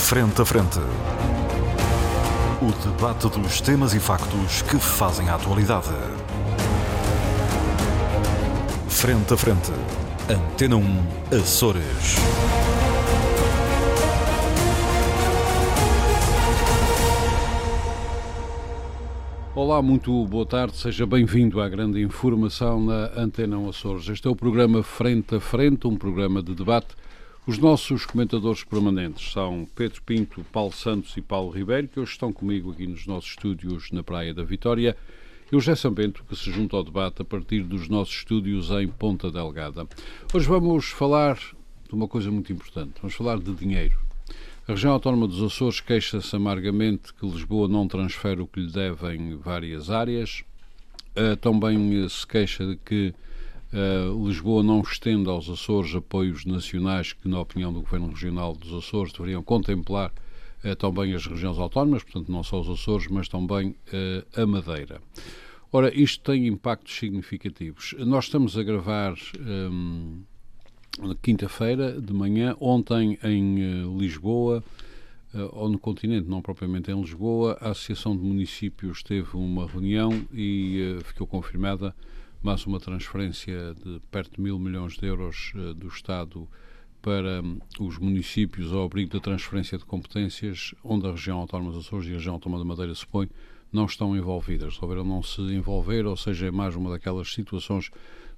Frente a Frente. O debate dos temas e factos que fazem a atualidade. Frente a Frente. Antena 1, Açores. Olá, muito boa tarde, seja bem-vindo à grande informação na Antena 1 Açores. Este é o programa Frente a Frente, um programa de debate os nossos comentadores permanentes são Pedro Pinto, Paulo Santos e Paulo Ribeiro, que hoje estão comigo aqui nos nossos estúdios na Praia da Vitória, e o José Bento, que se junta ao debate a partir dos nossos estúdios em Ponta Delgada. Hoje vamos falar de uma coisa muito importante, vamos falar de dinheiro. A região autónoma dos Açores queixa-se amargamente que Lisboa não transfere o que lhe deve em várias áreas. Uh, também se queixa de que Uh, Lisboa não estende aos Açores apoios nacionais que, na opinião do Governo Regional dos Açores, deveriam contemplar uh, também as regiões autónomas, portanto, não só os Açores, mas também uh, a Madeira. Ora, isto tem impactos significativos. Nós estamos a gravar um, quinta-feira de manhã, ontem em Lisboa, ou no continente, não propriamente em Lisboa, a Associação de Municípios teve uma reunião e ficou confirmada mais uma transferência de perto de mil milhões de euros uh, do Estado para um, os municípios ao abrigo da transferência de competências, onde a região autónoma dos Açores e a região autónoma da Madeira se põe, não estão envolvidas. Resolveram não se envolver, ou seja, é mais uma daquelas situações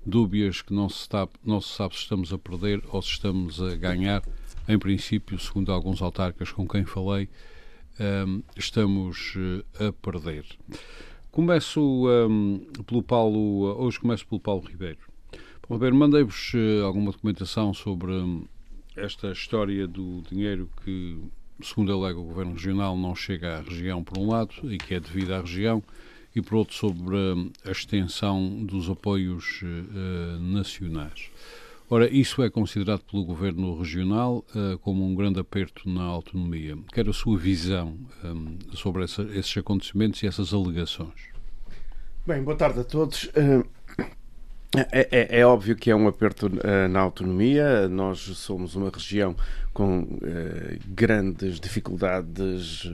dúbias que não se, está, não se sabe se estamos a perder ou se estamos a ganhar. Em princípio, segundo alguns autarcas com quem falei, um, estamos uh, a perder. Começo um, pelo Paulo, hoje começo pelo Paulo Ribeiro. Paulo Ribeiro, mandei-vos uh, alguma documentação sobre um, esta história do dinheiro que, segundo alega o Governo Regional, não chega à região por um lado e que é devido à região, e por outro sobre um, a extensão dos apoios uh, nacionais. Ora, isso é considerado pelo Governo Regional uh, como um grande aperto na autonomia. Quero a sua visão um, sobre essa, esses acontecimentos e essas alegações. Bem, boa tarde a todos. Uh, é, é, é, óbvio que é um aperto uh, na autonomia. Nós somos uma região com grandes dificuldades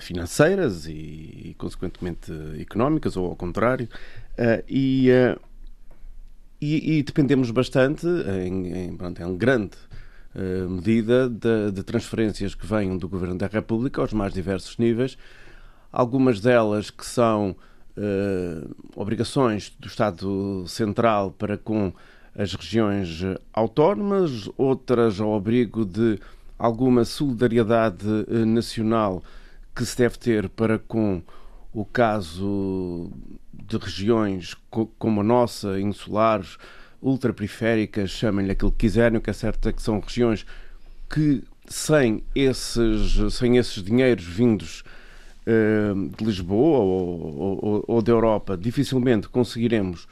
financeiras e, consequentemente, económicas, ou ao contrário. e e, e dependemos bastante, em, em, pronto, em grande medida, de, de, transferências que venham do Governo da República aos mais diversos níveis, algumas delas que são uh, obrigações do Estado Central para com as regiões autónomas, outras ao abrigo de alguma solidariedade uh, nacional que se deve ter para com o caso de regiões como a nossa, insulares, ultraperiféricas, chamem-lhe aquilo que quiserem, o que é certo é que são regiões que sem esses, sem esses dinheiros vindos de Lisboa ou, ou, ou, da Europa, dificilmente conseguiremos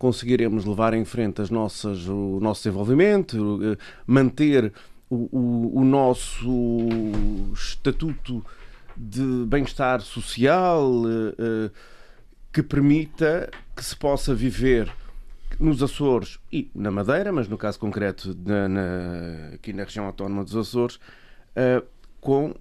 conseguiremos levar em frente as nossas, o nosso desenvolvimento, uh, manter o, o, o nosso estatuto de bem-estar social, uh, que permita que se possa viver nos Açores e na Madeira, mas no caso concreto na, na, aqui na região autónoma dos Açores, com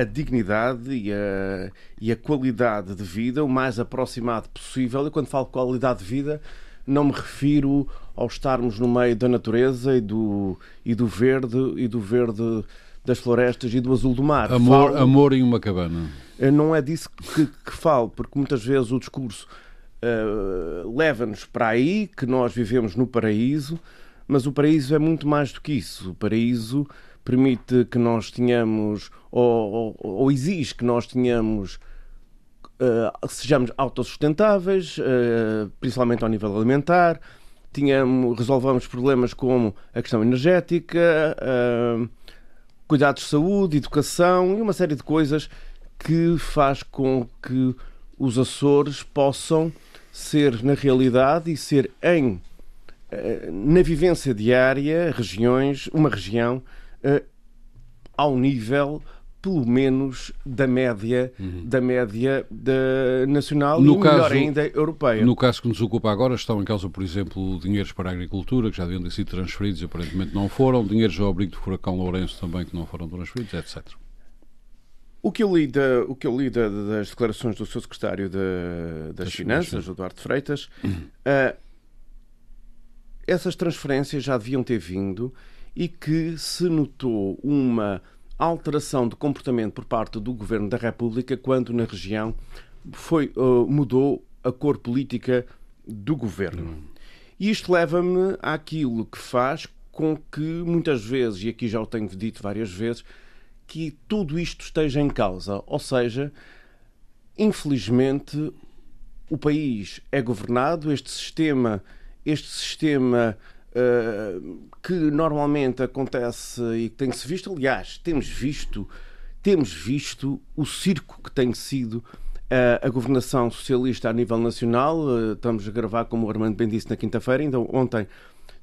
a dignidade e a, e a qualidade de vida o mais aproximado possível. E quando falo qualidade de vida, não me refiro ao estarmos no meio da natureza e do, e do verde e do verde das florestas e do azul do mar. Amor, falo, amor em uma cabana. Eh, não é disso que, que falo, porque muitas vezes o discurso uh, leva-nos para aí, que nós vivemos no paraíso, mas o paraíso é muito mais do que isso. O paraíso permite que nós tenhamos, ou, ou, ou exige que nós tenhamos, uh, sejamos autossustentáveis, uh, principalmente ao nível alimentar, tenhamos, resolvamos problemas como a questão energética, uh, cuidados de saúde, educação e uma série de coisas que faz com que os Açores possam ser, na realidade, e ser em na vivência diária, regiões, uma região uh, ao nível pelo menos da média uhum. da média da nacional no e caso, melhor ainda europeia. No caso que nos ocupa agora estão em causa, por exemplo, dinheiros para a agricultura que já deviam ter sido transferidos e aparentemente não foram, dinheiros ao abrigo do furacão Lourenço também que não foram transferidos, etc. O que eu li, da, o que eu li da, das declarações do seu secretário de, das, das Finanças, o Eduardo Freitas, uhum. uh, essas transferências já deviam ter vindo e que se notou uma alteração de comportamento por parte do Governo da República quando na região foi, uh, mudou a cor política do Governo. E isto leva-me àquilo que faz com que muitas vezes, e aqui já o tenho dito várias vezes, que tudo isto esteja em causa. Ou seja, infelizmente, o país é governado, este sistema, este sistema que normalmente acontece e que tem-se visto, aliás, temos visto, temos visto o circo que tem sido uh, a governação socialista a nível nacional. Uh, estamos a gravar, como o Armando bem disse, na quinta-feira. Então, ontem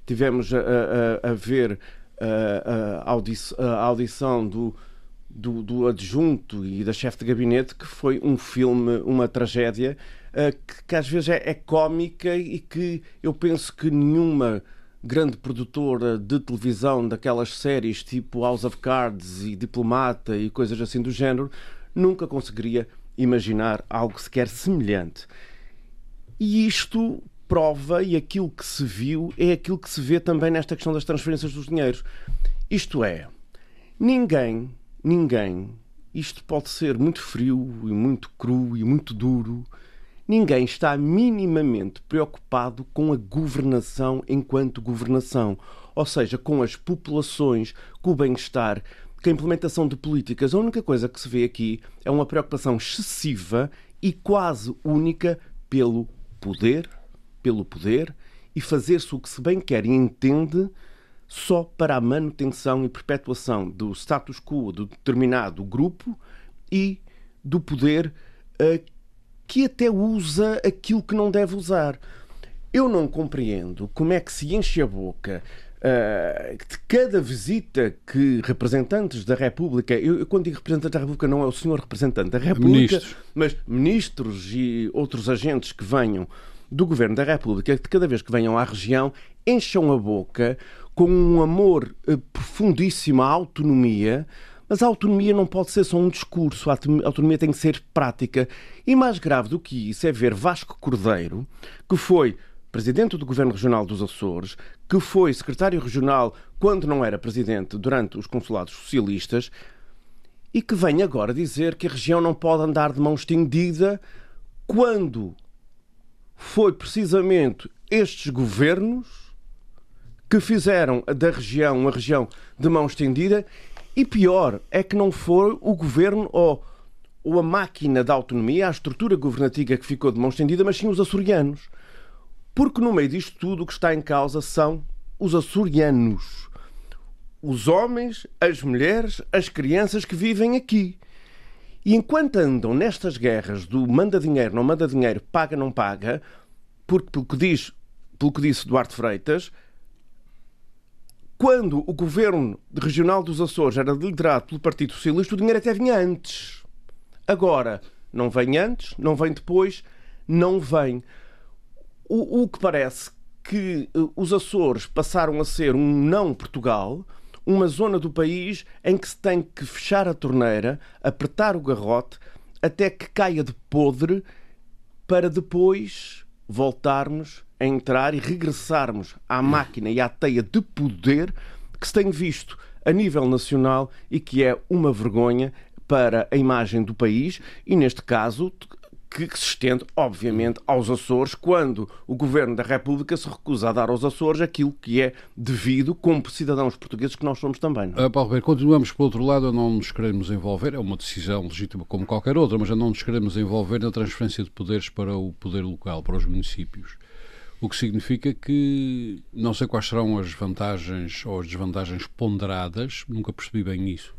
tivemos a, a, a ver a, a audição do, do, do, adjunto e da chefe de gabinete, que foi um filme, uma tragédia, que, que, às vezes é, é cómica e que eu penso que nenhuma grande produtora de televisão daquelas séries tipo House of Cards e Diplomata e coisas assim do género, nunca conseguiria imaginar algo sequer semelhante. E isto prova, e aquilo que se viu, é aquilo que se vê também nesta questão das transferências dos dinheiros. Isto é, ninguém, ninguém, isto pode ser muito frio e muito cru e muito duro, ninguém está minimamente preocupado com a governação enquanto governação, ou seja, com as populações, com o bem-estar, com a implementação de políticas. A única coisa que se vê aqui é uma preocupação excessiva e quase única pelo poder, pelo poder e fazer-se o que se bem quer e entende só para a manutenção e perpetuação do status quo de determinado grupo e do poder uh, que até usa aquilo que não deve usar. Eu não compreendo como é que se enche a boca uh, de cada visita que representantes da República, eu, eu, quando digo representante da República não é o senhor representante da República, ministros. mas ministros e outros agentes que venham do Governo da República, de cada vez que venham à região, encham a boca com um amor uh, profundíssimo à autonomia, mas a autonomia não pode ser só um discurso, a autonomia tem que ser prática. E mais grave do que isso é ver Vasco Cordeiro, que foi presidente do Governo Regional dos Açores, que foi secretário regional quando não era presidente durante os consulados socialistas, e que vem agora dizer que a região não pode andar de mão estendida quando foi precisamente estes governos que fizeram da região uma região de mão estendida e pior é que não for o governo ou, ou a máquina da autonomia, a estrutura governativa que ficou de mão estendida, mas sim os açorianos. Porque no meio disto tudo o que está em causa são os açorianos. Os homens, as mulheres, as crianças que vivem aqui. E enquanto andam nestas guerras do manda dinheiro, não manda dinheiro, paga, não paga, porque pelo que diz, pelo que disse Duarte Freitas, quando o governo regional dos Açores era liderado pelo Partido Socialista, o dinheiro até vinha antes. Agora, não vem antes, não vem depois, não vem. O, o que parece que uh, os Açores passaram a ser um não Portugal, uma zona do país em que se tem que fechar a torneira, apertar o garrote, até que caia de podre, para depois voltarmos a entrar e regressarmos à máquina e à teia de poder que se tem visto a nível nacional e que é uma vergonha para a imagem do país e, neste caso, que se estende, obviamente, aos Açores, quando o Governo da República se recusa a dar aos Açores aquilo que é devido como cidadãos portugueses que nós somos também. Não? Uh, Paulo Ribeiro, continuamos, por outro lado, a não nos queremos envolver, é uma decisão legítima como qualquer outra, mas a não nos queremos envolver na transferência de poderes para o poder local, para os municípios. O que significa que não sei quais serão as vantagens ou as desvantagens ponderadas, nunca percebi bem isso,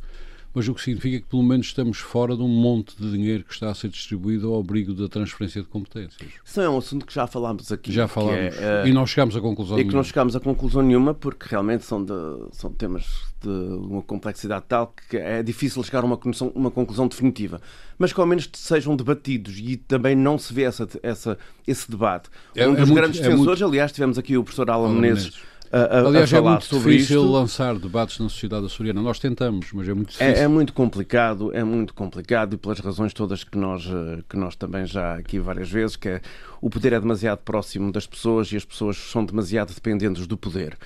mas o que significa que pelo menos estamos fora de um monte de dinheiro que está a ser distribuído ao abrigo da transferência de competências. Isso é um assunto que já falámos aqui. Já falámos. É, uh, e não chegámos a conclusão E que não chegámos a conclusão nenhuma porque realmente são, de, são temas de uma complexidade tal que é difícil chegar a uma, uma conclusão definitiva. Mas que ao menos sejam debatidos e também não se vê essa, essa, esse debate. É, um é dos é grandes muito, defensores, muito... aliás, tivemos aqui o professor Alan Menezes a, a, Aliás, a é muito difícil isto. lançar debates na sociedade açoriana. Nós tentamos, mas é muito difícil. É, é, muito complicado, é muito complicado e pelas razões todas que nós, eh, que nós também já aqui várias vezes, que é o poder é demasiado próximo das pessoas e as pessoas são demasiado dependentes do poder.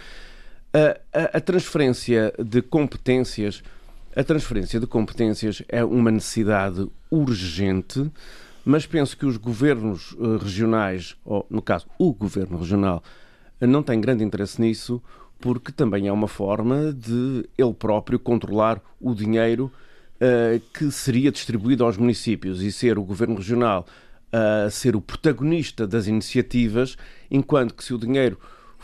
A, a, a transferência de competências, a transferência de competências é uma necessidade urgente, mas penso que os governos eh, regionais, ou no caso o governo regional, não tem grande interesse nisso, porque também é uma forma de ele próprio controlar o dinheiro uh, que seria distribuído aos municípios e ser o governo regional a uh, ser o protagonista das iniciativas, enquanto que se o dinheiro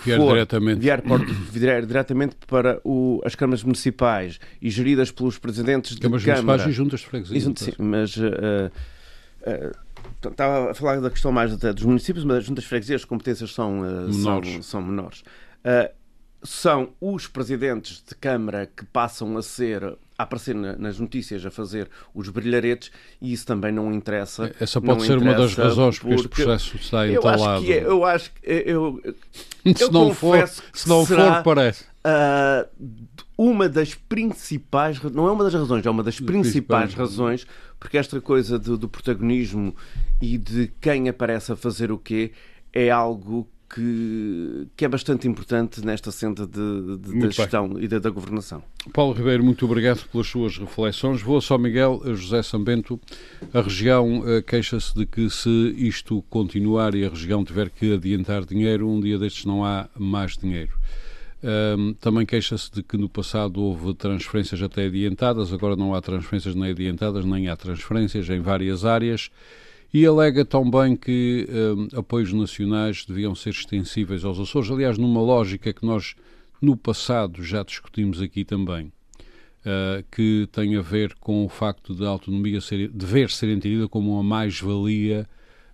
vier for, diretamente, vier, por, vier diretamente para o, as câmaras municipais e geridas pelos presidentes de câmaras Câmara. municipais e juntas de freguesia. Sim, mas uh, Estava a falar da questão mais dos municípios, mas as juntas de freguesias as competências são, uh, menores. São, são menores. Uh, são os presidentes de Câmara que passam a ser a aparecer nas notícias a fazer os brilharetes e isso também não interessa. Essa pode ser uma das razões porque este processo está entalado. Eu acho que é, eu acho que eu, se eu não for, se não for parece. Uh, uma das principais, não é uma das razões, é uma das principais razões porque esta coisa do, do protagonismo e de quem aparece a fazer o quê é algo que, que, é bastante importante nesta senda de, de da gestão bem. e da, da, governação. Paulo Ribeiro, muito obrigado pelas suas reflexões. Vou a São Miguel, a José Sambento. A região uh, queixa-se de que se isto continuar e a região tiver que adiantar dinheiro, um dia destes não há mais dinheiro. Um, também queixa-se de que no passado houve transferências até adiantadas, agora não há transferências nem adiantadas, nem há transferências em várias áreas. E alega também que um, apoios nacionais deviam ser extensíveis aos Açores, aliás, numa lógica que nós no passado já discutimos aqui também, uh, que tem a ver com o facto de a autonomia ser, dever ser entendida como uma mais-valia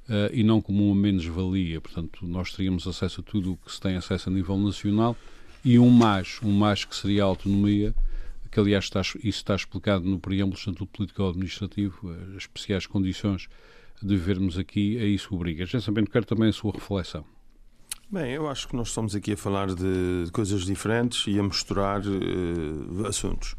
uh, e não como uma menos-valia. Portanto, nós teríamos acesso a tudo o que se tem acesso a nível nacional e um mais, um mais que seria a autonomia, que aliás está, isso está explicado no preâmbulo do Estatuto Político-Administrativo, as especiais condições de vivermos aqui, a isso obriga. Já sabendo, quero também a sua reflexão. Bem, eu acho que nós estamos aqui a falar de coisas diferentes e a misturar uh, assuntos.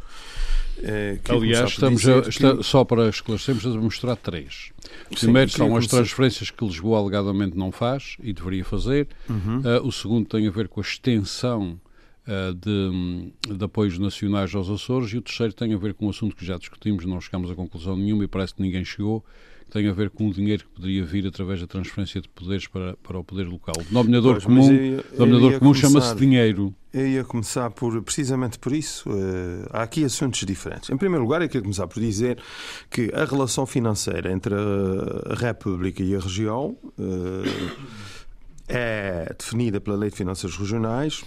É, Aliás, estamos a, está, só para esclarecermos, a mostrar três. Primeiro sim, são as transferências que Lisboa alegadamente não faz e deveria fazer. Uhum. Uh, o segundo tem a ver com a extensão de, de, apoios nacionais aos Açores e o terceiro tem a ver com um assunto que já discutimos, não chegamos a conclusão nenhuma e parece que ninguém chegou, tem a ver com o dinheiro que poderia vir através da transferência de poderes para, para o poder local. O denominador pois, comum, eu, eu comum chama-se dinheiro. Eu ia começar por, precisamente por isso. Uh, há aqui assuntos diferentes. Em primeiro lugar, eu queria começar por dizer que a relação financeira entre a, a República e a região uh, é definida pela Lei de Finanças Regionais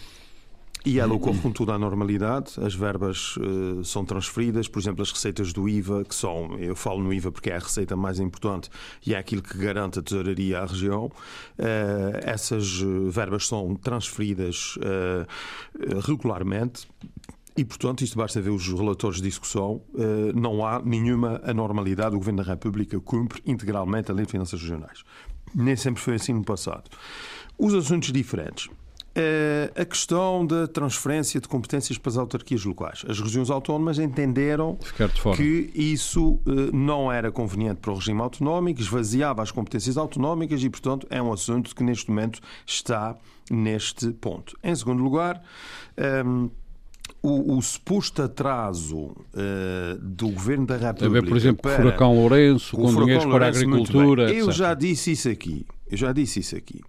e ela ocorre com toda a normalidade, as verbas uh, são transferidas, por exemplo, as receitas do IVA, que são, eu falo no IVA porque é a receita mais importante e é aquilo que garante a tesouraria à região, uh, essas eh, verbas são transferidas uh, regularmente. E, portanto, isto basta ver os relatores de discussão, não há nenhuma anormalidade. O Governo da República cumpre integralmente a Lei de Finanças Regionais. Nem sempre foi assim no passado. Os assuntos diferentes. Eh, a questão da transferência de competências para as autarquias locais. As regiões autónomas entenderam que isso eh, não era conveniente para o regime autonómico, esvaziava as competências autonómicas e, portanto, é um assunto que neste momento está neste ponto. Em segundo lugar, um, ehm, o, o, suposto atraso uh, do Governo da República. ver, por exemplo, com o Furacão Lourenço, com dinheiros para a agricultura. Eu já disse isso aqui. Eu já disse isso aqui.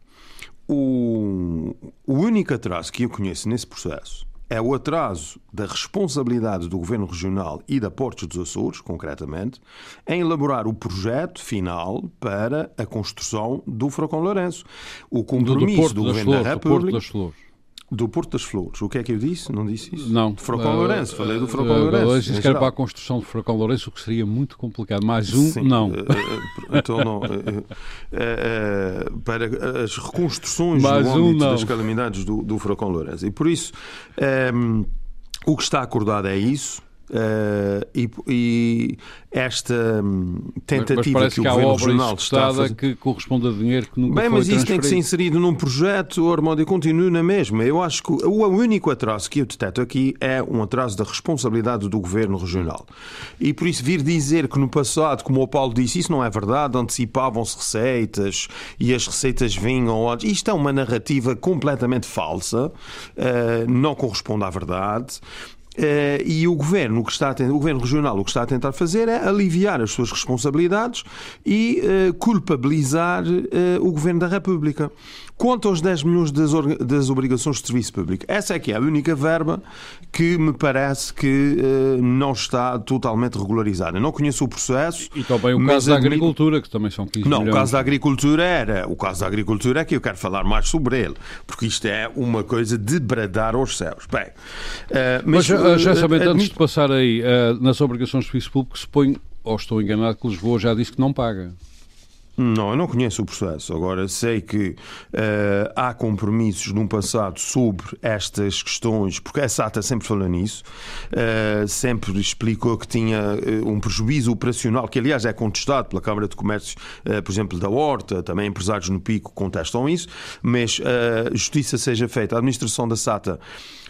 O, o único atraso que eu conheço nesse processo é o atraso da responsabilidade do Governo Regional e da Portos dos Açores, concretamente, em elaborar o projeto final para a construção do Furacão Lourenço. O compromisso do, do, do Governo Flores, da República... Do Porto das Flores. Do. O que é que eu disse? Não disse isso? Não. De Fracão Uh, Lourenço. Falei do Fracão uh, Lourenço. Hoje em se quer geral. para a construção do Fracão Lourenço, o que seria muito complicado. Mais um, Sim, não. eh, eh, então, não. eh, eh, eh, para as reconstruções Mais um, âmbito não. das calamidades do, do Furacão Lourenço. E por isso, eh, o que está acordado é isso. Eh, e, e esta hum, Mas tentativa parece que o que há Governo Regional está a fazer. que corresponde a dinheiro que nunca Bem, mas isso tem que ser inserido num projeto, Armando, e continua na mesma. Eu acho que o único atraso que eu detecto aqui é um atraso da responsabilidade do Governo Regional. E por isso vir dizer que no passado, como o Paulo disse, isso não é verdade, antecipavam-se receitas e as receitas vinham. Isto é uma narrativa completamente falsa, eh, não corresponde à verdade. Eh, e o governo, o, que está tentar- o governo regional o que está a tentar fazer é aliviar as suas responsabilidades e eh, culpabilizar eh, o governo da República. Quanto aos 10 milhões das, das obrigações de serviço público, essa é que é a única verba que me parece que eh, não está totalmente regularizada. Eu não conheço o processo. E também o caso da agricultura, que também são 15 não, o milhões. caso da agricultura era. O caso da agricultura é que eu quero falar mais sobre ele, porque isto é uma coisa de bradar aos céus. Bem, eh, Mas, mas, uh, eh, já sabendo, antes admito- de passar aí, uh, nas obrigações de serviço público, suponho, ou estou enganado, que Lisboa já disse que não paga. Não, eu não conheço o processo. Agora sei que eh, há compromissos num passado sobre estas questões, porque a SATA sempre falou nisso, eh, sempre explicou que tinha eh, um prejuízo operacional, que aliás é contestado pela Câmara de Comércio, por exemplo, da Horta, também empresários no Pico contestam isso, mas eh, justiça seja feita. A administração da SATA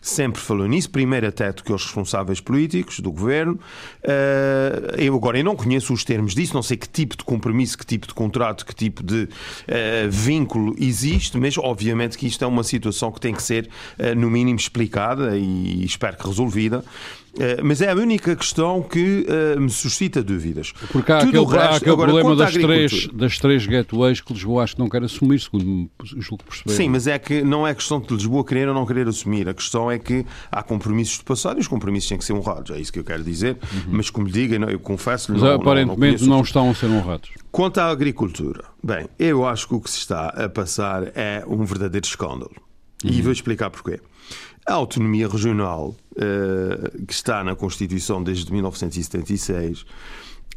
sempre falou nisso, primeiro até do que os responsáveis políticos do governo. Eh, eu agora eu não conheço os termos disso, não sei que tipo de compromisso, que tipo de contrato, que tipo de eh, vínculo existe, mas obviamente que isto é uma situação que tem que ser eh, no mínimo explicada e espero que resolvida. Eh, mas é a única questão que eh, me suscita dúvidas. Porque há Tudo aquele, resto- há aquele agora, problema das três, das três gateways que Lisboa acho que não quer assumir, segundo julgo perceber. Sim, mas é que não é questão de Lisboa querer ou não querer assumir. A questão é que há compromissos de passado e os compromissos têm que ser honrados. É isso que eu quero dizer. Mas como lhe digo, eu confesso Mas não, aparentemente não, não, estão a ser honrados. Quanto à agricultura, bem, eu acho que o que se está a passar é um verdadeiro escândalo. E vou explicar porquê. A autonomia regional, eh, que está na Constituição desde 1976,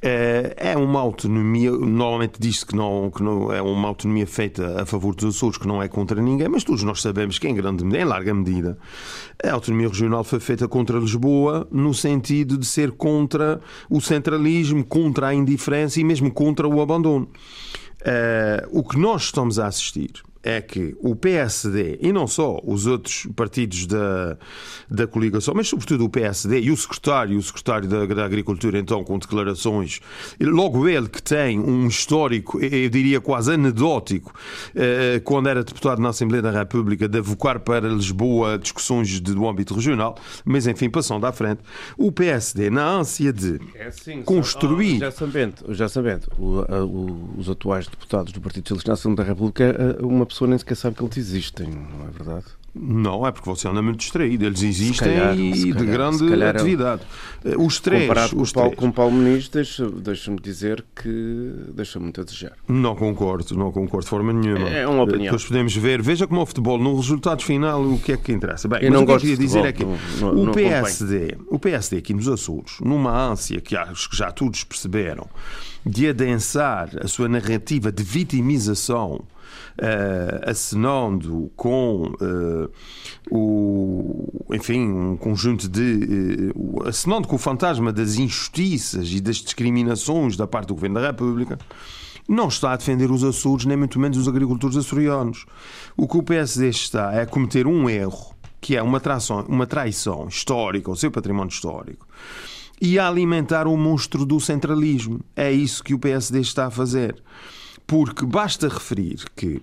eh, é uma autonomia, normalmente diz-se que não, que não é uma autonomia feita a favor dos Açores, que não é contra ninguém, mas todos nós sabemos que em grande em larga medida, a autonomia regional foi feita contra Lisboa no sentido de ser contra o centralismo, contra a indiferença e mesmo contra o abandono. Eh, o que nós estamos a assistir é que o PSD, e não só os outros partidos da, da coligação, mas sobretudo o PSD e o secretário, o secretário da, da Agricultura, então, com declarações, logo ele que tem um histórico, eu diria quase anedótico, eh, quando era deputado na Assembleia da República, de avocar para Lisboa discussões de- do âmbito regional, mas enfim, passando à frente, o PSD, na ânsia de É assim, construir. Já sabendo, já sabendo os atuais deputados do Partido Socialista na Assembleia da República, a- uma pessoa nem sequer sabe que eles existem, não é verdade? Não, é porque você anda muito distraído. Eles existem calhar, e se de calhar, grande calhar é- atividade. Os três, Comparado com os Paulo, três. com o Paulo Muniz, deixa- deixa-me dizer que deixa muito a desejar. Não concordo, não concordo de forma nenhuma. É uma opinião. Depois podemos ver, veja como o futebol, no resultado final, o que é que interessa. Bem, Eu mas não o que eu queria de dizer é que não- não- o PSD, o PSD aqui nos Açores, numa ânsia que acho que já todos perceberam, de adensar a sua narrativa de vitimização, eh, acenando com eh, o, enfim, um conjunto de. o- acenando com o fantasma das injustiças e das discriminações da parte do Governo da República, não está a defender os Açores, nem muito menos os agricultores açorianos. O que o PSD está é a cometer um erro, que é uma traição, uma traição histórica ao seu património histórico, e a alimentar o monstro do centralismo. É isso que o PSD está a fazer. Porque basta referir que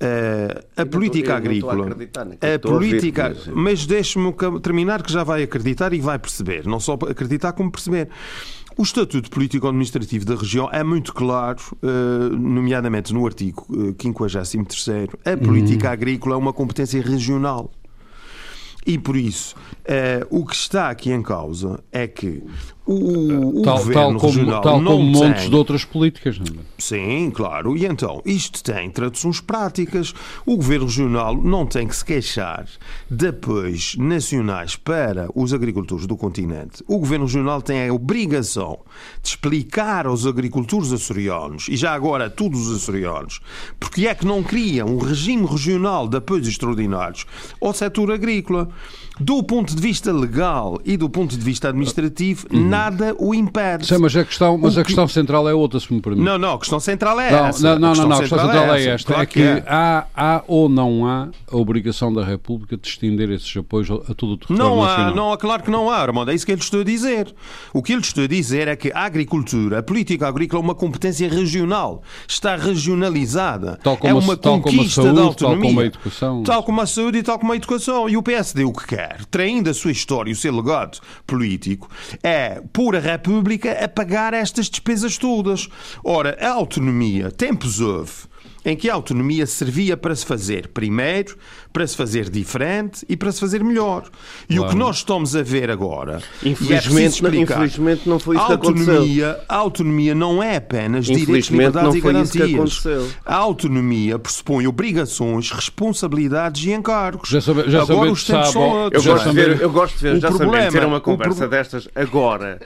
eh, a política a agrícola. que A estou a política. mas- Mas deixe-me terminar que já vai acreditar e vai perceber. Não só acreditar, como perceber. O Estatuto Político-Administrativo da região é muito claro, eh, nomeadamente no artigo eh, 53. A política agrícola é uma competência regional. E por isso, eh, o que está aqui em causa é que o, o tal, governo tal como, regional tal não como tem... montes de outras políticas. Não é? Sim, claro. E então, isto tem traduções práticas. O governo regional não tem que se queixar de apoios nacionais para os agricultores do continente. O governo regional tem a obrigação de explicar aos agricultores açorianos, e já agora a todos os açorianos, porque é que não cria um regime regional de apoios extraordinários ao setor agrícola. Do ponto de vista legal e do ponto de vista administrativo, nada o impede. Sim, mas a questão, mas a que- questão central é outra, se me permite. Não, não, a questão central é Não, essa. não, não, não, não, a questão central é essa. esta. Claro é que, é. há, há ou não há a obrigação da República de estender esses apoios a todo o território Não há, nacional. não há, claro que não há, Armando. É isso que eu lhe estou a dizer. O que eu lhe estou a dizer é que a agricultura, a política agrícola é uma competência regional. Está regionalizada. Tal como é a- uma tal como a conquista saúde, da tal autonomia. como a educação. Tal como a saúde e tal como a educação. E o PSD o que quer, traindo a sua história e o seu legado político, é pôr a República a pagar estas despesas todas. Ora, a autonomia, tempos houve em que a autonomia servia para se fazer primeiro, para se fazer diferente e para se fazer melhor. E o Claro. que nós estamos a ver agora, é Infelizmente, não- explicar, infelizmente não foi isso a que aconteceu. autonomia, a autonomia não é apenas direitos, liberdades não e garantias. A autonomia pressupõe obrigações, responsabilidades e encargos. Já sabe- já Agora os tempos sabe, são outros. Eu gosto, de ver, saber- eu gosto de ver, O já problema- sabendo, ter uma o conversa pro- destas agora.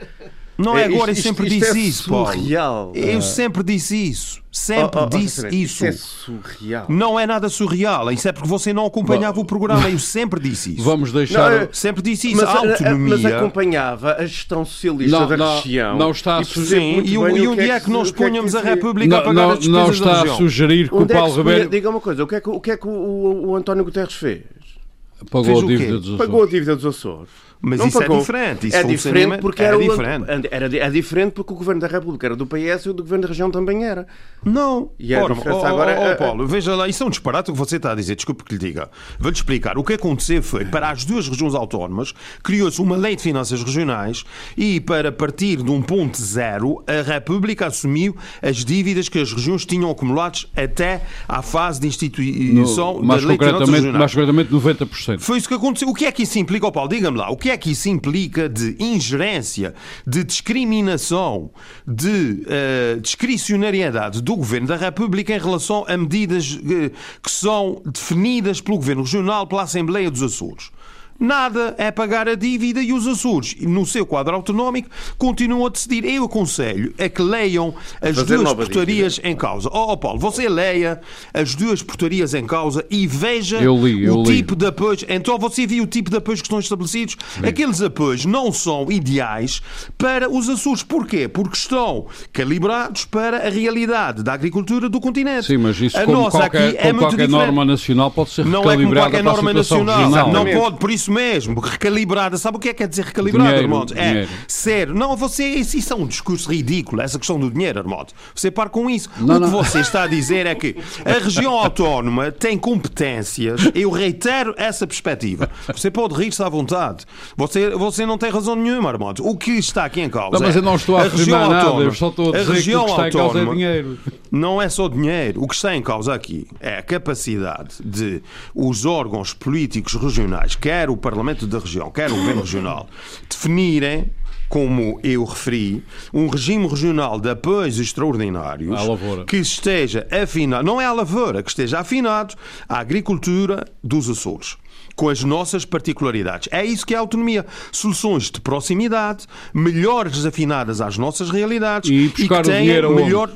Não é É, agora, isto- eu sempre isto- isto disse é isso, Paulo. surreal. Eu Ah. sempre disse isso. Sempre Oh, oh, oh, disse Fernando, isso. Isso é surreal. Não é nada surreal. Isso é porque você não acompanhava o programa. Eu sempre disse isso. Vamos deixar. Não, é- Sempre disse isso. Mas, a a- a- autonomia. mas acompanhava a gestão socialista Não, da não, região. não está a e percebe Sim, e, o- e o onde é que nós se- o que é que ponhamos a é. República a não, pagar não, as despesas não da está a sugerir que o Onde é que Paulo punha- Ribeiro Diga uma coisa, o que é que, o, que, é que o, o- o António Guterres fez? pagou fez a o dívida dos Pagou a Açores. dívida dos Açores. Mas Não isso é pagou. diferente. Isso é diferente porque é era o- diferente. Era, é diferente porque o governo da República era do PS e o do governo da região também era. Não. E a Ora, diferença oh, agora oh, é- oh, Paulo, veja lá, isso é um disparate o que você está a dizer. Desculpe que lhe diga. Vou-lhe explicar. O que aconteceu foi, para as duas regiões autónomas, criou-se uma lei de finanças regionais e, para partir de um ponto zero, a República assumiu as dívidas que as regiões tinham acumuladas até à fase de instituição No- mais, da lei de finanças concretamente, regionais. mais concretamente 90%. Foi isso que aconteceu. O que é que isso implica, oh Paulo? Diga-me lá. O que é que isso implica de ingerência, de discriminação, de eh, discricionariedade do Governo da República em relação a medidas eh, que são definidas pelo Governo Regional, pela Assembleia dos Açores? Nada é pagar a dívida e os Açores, no seu quadro autonómico, continuam a decidir. Eu aconselho a que leiam as Fazer duas portarias em causa. Oh, oh, Paulo, você leia as duas portarias em causa e veja Eu li, eu o li. tipo de apoios. Então você viu o tipo de apoios que estão estabelecidos? Aqueles apoios não são ideais para os Açores. Porquê? Porque estão calibrados para a realidade da agricultura do continente. Sim, mas isso, a como nossa qualquer, aqui é como muito qualquer diferente. norma nacional, pode ser Não é como qualquer norma nacional. regional. Não pode, por isso mesmo. Recalibrada. Sabe o que é que quer dizer recalibrada, Dinheiro, Armando? É dinheiro. ser. Não, você. Isso, isso é um discurso ridículo, essa questão do dinheiro, Armando. Você para com isso. Não, o que não. você está a dizer é que a região autónoma tem competências. Eu reitero essa perspectiva. Você pode rir-se à vontade. Você, você não tem razão nenhuma, Armando. O que está aqui em causa Não, mas é eu não estou a região afirmar nada, autónoma. eu só estou a dizer que o região que está em causa é autónoma dinheiro. não é só dinheiro. O que está em causa aqui é a capacidade de os órgãos políticos regionais, quer o Parlamento da região, quer o Governo regional, definirem como eu referi, um regime regional de apoios extraordinários que esteja afinado, não é a lavoura, que esteja afinado à agricultura dos Açores. Com as nossas particularidades. É isso que é a autonomia. Soluções de proximidade, melhores afinadas às nossas realidades E buscar que o tenham melhor.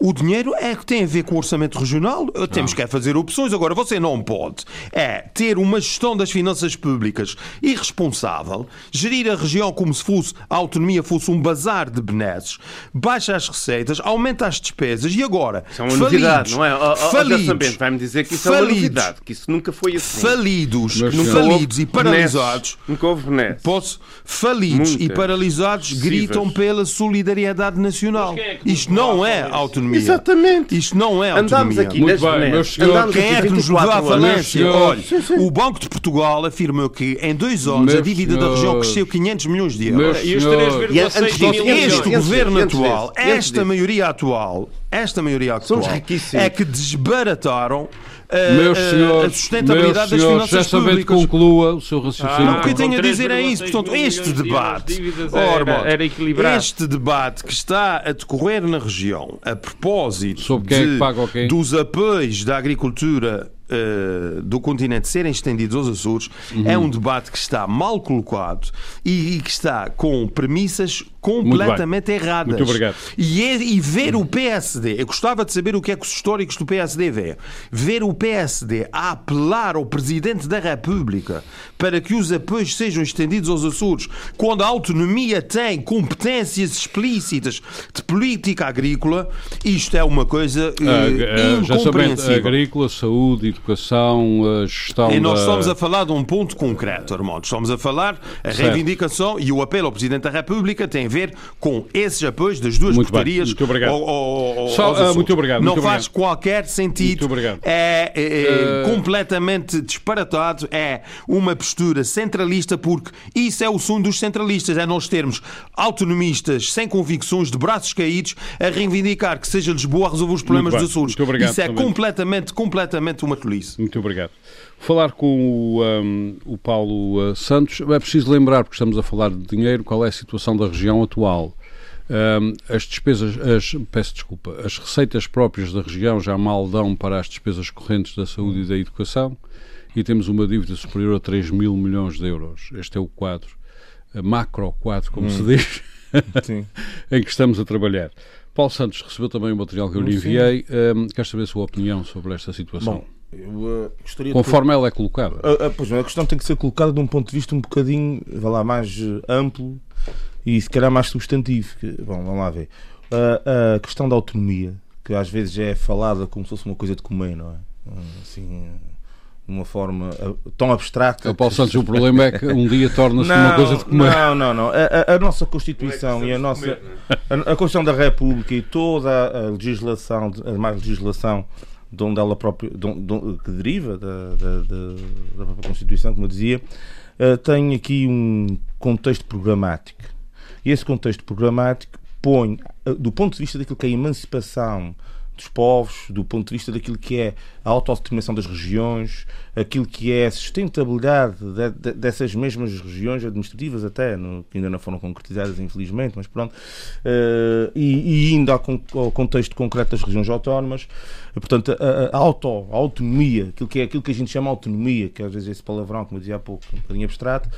O dinheiro é que tem a ver com o orçamento regional. Temos que é fazer opções. Agora, você não pode é ter uma gestão das finanças públicas irresponsável, gerir a região como se fosse a autonomia fosse um bazar de benesses, baixa as receitas, aumenta as despesas e agora Isso é uma novidade, falidos, não é? Ó, falidos, vai-me dizer que isso é uma falidos, novidade, que isso nunca foi assim. falidos, Mas, falidos e paralisados. Nunca houve benesses. Posso? Falidos e Muitas. paralisados gritam pela solidariedade nacional. é Isto não é falar autonomia. Exatamente. Isto não é Andámos autonomia. aqui Muito bem, meus senhores, Andámos Quem é que nos levou 24 à anos. falência? Olha, senhores. o Banco de Portugal afirmou que em dois anos a Meus dívida da região senhores. cresceu 500 milhões de Meus euros. E os senhores. 3,6 E antes mil milhões. Este governo atual, esta maioria atual, esta maioria atual é que desbarataram meus senhores, a sustentabilidade meus senhores, das finanças públicas. conclua o seu raciocínio. Não, o que eu tenho a dizer é isso. Portanto, este debate, era, era equilibrado. este debate que está a decorrer na região a propósito Sobre quem é que paga o quê? dos apoios da agricultura uh, do continente serem estendidos aos Açores Uhum. é um debate que está mal colocado e, e que está com premissas completamente erradas. Muito obrigado. E, é- e ver o PSD, eu gostava de saber o que é que os históricos do PSD vê. Ver o PSD a apelar ao Presidente da República para que os apoios sejam estendidos aos Açores, quando a autonomia tem competências explícitas de política agrícola, isto é uma coisa já sabemos, incompreensível. agrícola, saúde, educação, a gestão E nós da... estamos a falar de um ponto concreto, Armando. Estamos a falar a Certo. reivindicação e o apelo ao Presidente da República tem a ver com esses apoios das duas Muito bem. portarias. Muito obrigado. ao- ao- ao- Só- ah, muito obrigado, Não muito faz obrigado. qualquer sentido. Muito obrigado. É, é, é Ah. completamente disparatado. É uma postura centralista, porque isso é o som dos centralistas. É nós termos autonomistas sem convicções, de braços caídos, a reivindicar que seja Lisboa a resolver os problemas bem. dos Açores. Muito obrigado Isso é completamente, completamente uma tolice. Muito obrigado. Falar com o, um, o Paulo uh, Santos, é preciso lembrar, porque estamos a falar de dinheiro, qual é a situação da região atual. Um, as despesas, as, peço desculpa, as receitas próprias da região já mal dão para as despesas correntes da saúde e da educação e temos uma dívida superior a 3 mil milhões de euros. Este é o quadro, macro quadro, como se diz, Sim. em que estamos a trabalhar. Paulo Santos recebeu também o material que eu lhe enviei. Um, quero saber a sua opinião sobre esta situação. Bom, eu gostaria de Conforme ela é colocada. Ah, ah, pois, a questão tem que ser colocada de um ponto de vista um bocadinho, vá lá, mais eh, amplo e se calhar mais substantivo. que- bom, vamos lá ver. Ah, a questão da autonomia, que às vezes é falada como se fosse uma coisa de comer, não é? Assim, de uma forma tão abstrata. O Paulo que- Santos, o problema é que um dia torna-se uma coisa de comer. Não, não, não. A, a- a nossa Constituição e a nossa. A, a Constituição da República e toda a legislação, a mais legislação de onde ela própria, de onde- de onde- que deriva da, da, da- própria Constituição, como eu dizia, eh, tem aqui um contexto programático. E esse contexto programático põe, eh, do ponto de vista daquilo que é a emancipação dos povos, do ponto de vista daquilo que é a autodeterminação das regiões, aquilo que é a sustentabilidade de- de- dessas mesmas regiões administrativas até, no- que ainda não foram concretizadas, infelizmente, mas pronto, eh, e, e indo ao, ao contexto concreto das regiões autónomas, portanto, a, a auto, a autonomia, aquilo que é aquilo que a gente chama autonomia, que às vezes é esse palavrão, como eu dizia há pouco, um bocadinho abstrato,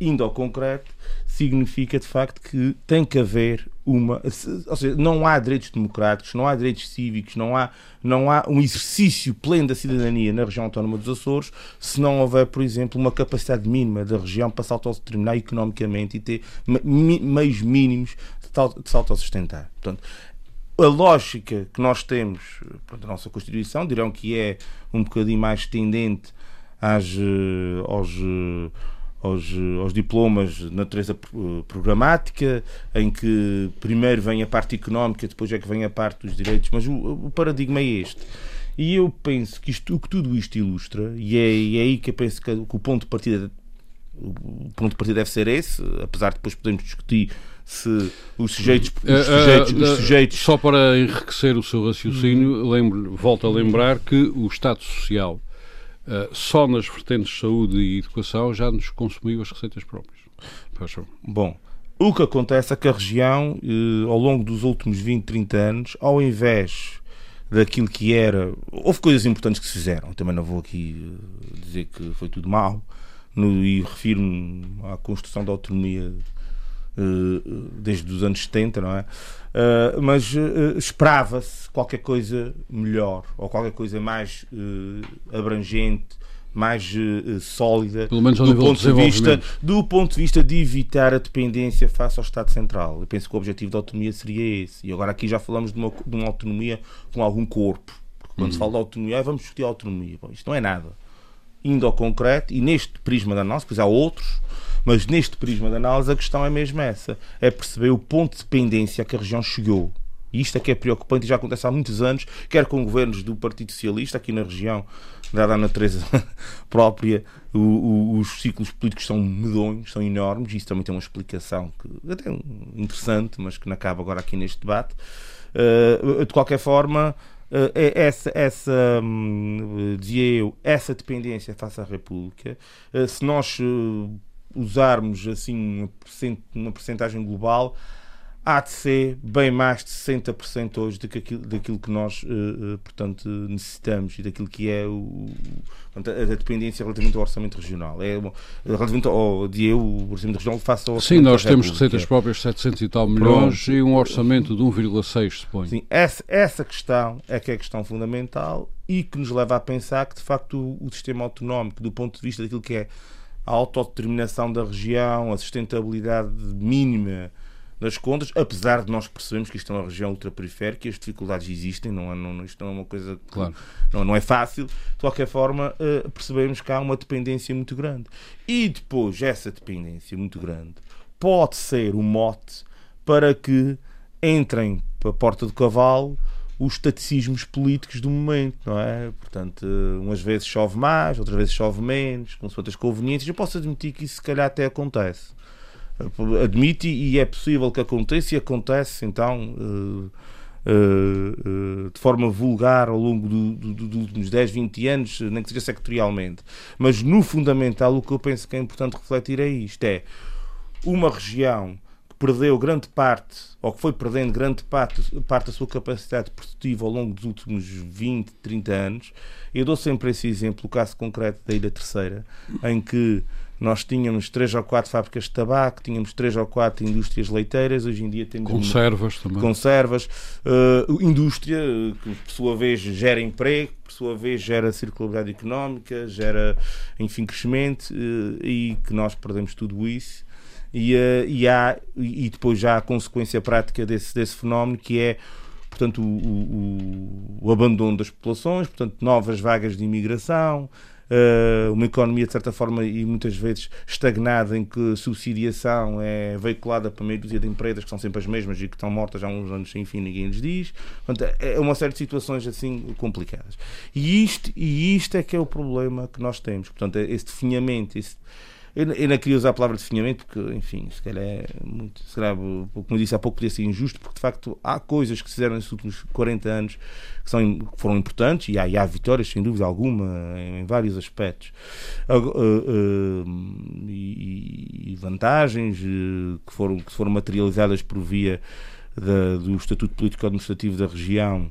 indo ao concreto, significa de facto que tem que haver uma. Ou seja, não há direitos democráticos, não há direitos cívicos, não há, não há um exercício pleno da cidadania na região autónoma dos Açores se não houver, por exemplo, uma capacidade mínima da região para se autodeterminar economicamente e ter meios mínimos de, se autossustentar. Portanto, a lógica que nós temos pronto, a nossa Constituição dirão que é um bocadinho mais tendente às, eh, aos, eh, aos, eh, aos diplomas de natureza pro- programática, em que primeiro vem a parte económica, depois é que vem a parte dos direitos, mas o, o paradigma é este. E eu penso que, isto, que tudo isto ilustra, e é, e é aí que eu penso que, que o ponto de partida o ponto de partida deve ser esse, apesar de depois podermos discutir se os sujeitos, os Eh, sujeitos, eh, os eh, sujeitos Só para enriquecer o seu raciocínio, lembro, volto a lembrar que o Estado Social, eh, só nas vertentes de saúde e educação, já nos consumiu as receitas próprias. Bom, o que acontece é que a região, eh, ao longo dos últimos 20, 30 anos, ao invés daquilo que era. Houve coisas importantes que se fizeram, também não vou aqui eh, dizer que foi tudo mau, no, e refiro-me à construção da autonomia desde os anos 70, não é? Eh, mas eh, esperava-se qualquer coisa melhor, ou qualquer coisa mais eh, abrangente, mais eh, eh, sólida, Pelo menos ao do ponto de vista do ponto de vista de evitar a dependência face ao Estado Central. Eu penso que o objetivo da autonomia seria esse. E agora aqui já falamos de uma, de uma autonomia com algum corpo. Porque quando se fala de autonomia, ah, vamos discutir autonomia. Bom, isto não é nada. Indo ao concreto, e neste prisma da análise, pois há outros, mas neste prisma da análise a questão é mesmo essa. É perceber o ponto de dependência que a região chegou. E isto é que é preocupante e já acontece há muitos anos, quer com governos do Partido Socialista aqui na região, dada a natureza própria, o- o- os ciclos políticos são medonhos, são enormes, e isso também tem uma explicação que até é interessante, mas que não acaba agora aqui neste debate. Uh, de qualquer forma, uh, essa, essa um, dizia eu, essa dependência face à República, uh, se nós usarmos assim uma percentagem global, há de ser bem mais de 60% hoje daquilo, daquilo que nós, uh, portanto, necessitamos e daquilo que é o, a, dependência relativamente ao orçamento regional. É relativamente ao de eu, o orçamento regional face ao Sim, nós temos receitas próprias de 700 e tal milhões Pronto. e um orçamento de 1,6, suponho. Sim, essa, essa questão é que é a questão fundamental e que nos leva a pensar que, de facto, o, o sistema autonómico, do ponto de vista daquilo que é a autodeterminação da região, a sustentabilidade mínima das contas, apesar de nós percebermos que isto é uma região ultraperiférica e as dificuldades existem, não é, não, isto não é uma coisa que claro. não, não é fácil. De qualquer forma, uh, percebemos que há uma dependência muito grande. E depois, essa dependência muito grande pode ser o mote para que entrem para a porta do cavalo os taticismos políticos do momento, não é? Portanto, eh, umas vezes chove mais, outras vezes chove menos, com outras conveniências. Eu posso admitir que isso se calhar até acontece admite e é possível que aconteça e acontece então uh, uh, de forma vulgar ao longo do, do, do, dos últimos 10, 20 anos, nem que seja sectorialmente. Mas no fundamental o que eu penso que é importante refletir é isto: é uma região perdeu grande parte, ou que foi perdendo grande parte, parte da sua capacidade produtiva ao longo dos últimos 20, 30 anos. Eu dou sempre esse exemplo, o caso concreto da Ilha Terceira, em que nós tínhamos três ou quatro fábricas de tabaco, tínhamos três ou quatro indústrias leiteiras, hoje em dia temos. Conservas uma, também. Conservas. Uh, indústria, que por sua vez gera emprego, por sua vez gera circularidade económica, gera, enfim, crescimento uh, e que nós perdemos tudo isso. E, uh, e, há, e depois já há a consequência prática desse, desse fenómeno que é portanto, o, o, o, abandono das populações, portanto, novas vagas de imigração, uh, uma economia de certa forma e muitas vezes estagnada em que subsidiação é veiculada para meio dúzia de empresas que são sempre as mesmas e que estão mortas há uns anos sem fim, ninguém lhes diz. Portanto, é uma série de situações assim complicadas. E isto, e isto é que é o problema que nós temos. Portanto, esse definhamento, esse, eu, não queria usar a palavra definhamento porque, enfim, se calhar é muito. Se calhar, como eu disse há pouco, podia ser injusto, porque de facto há coisas que se fizeram nesses últimos 40 anos que, são, que foram importantes e há, e há vitórias, sem dúvida alguma, em, em vários aspectos. Uh, uh, uh, e, e, vantagens eh, que, foram, que foram materializadas por via da, do Estatuto Político-Administrativo da região,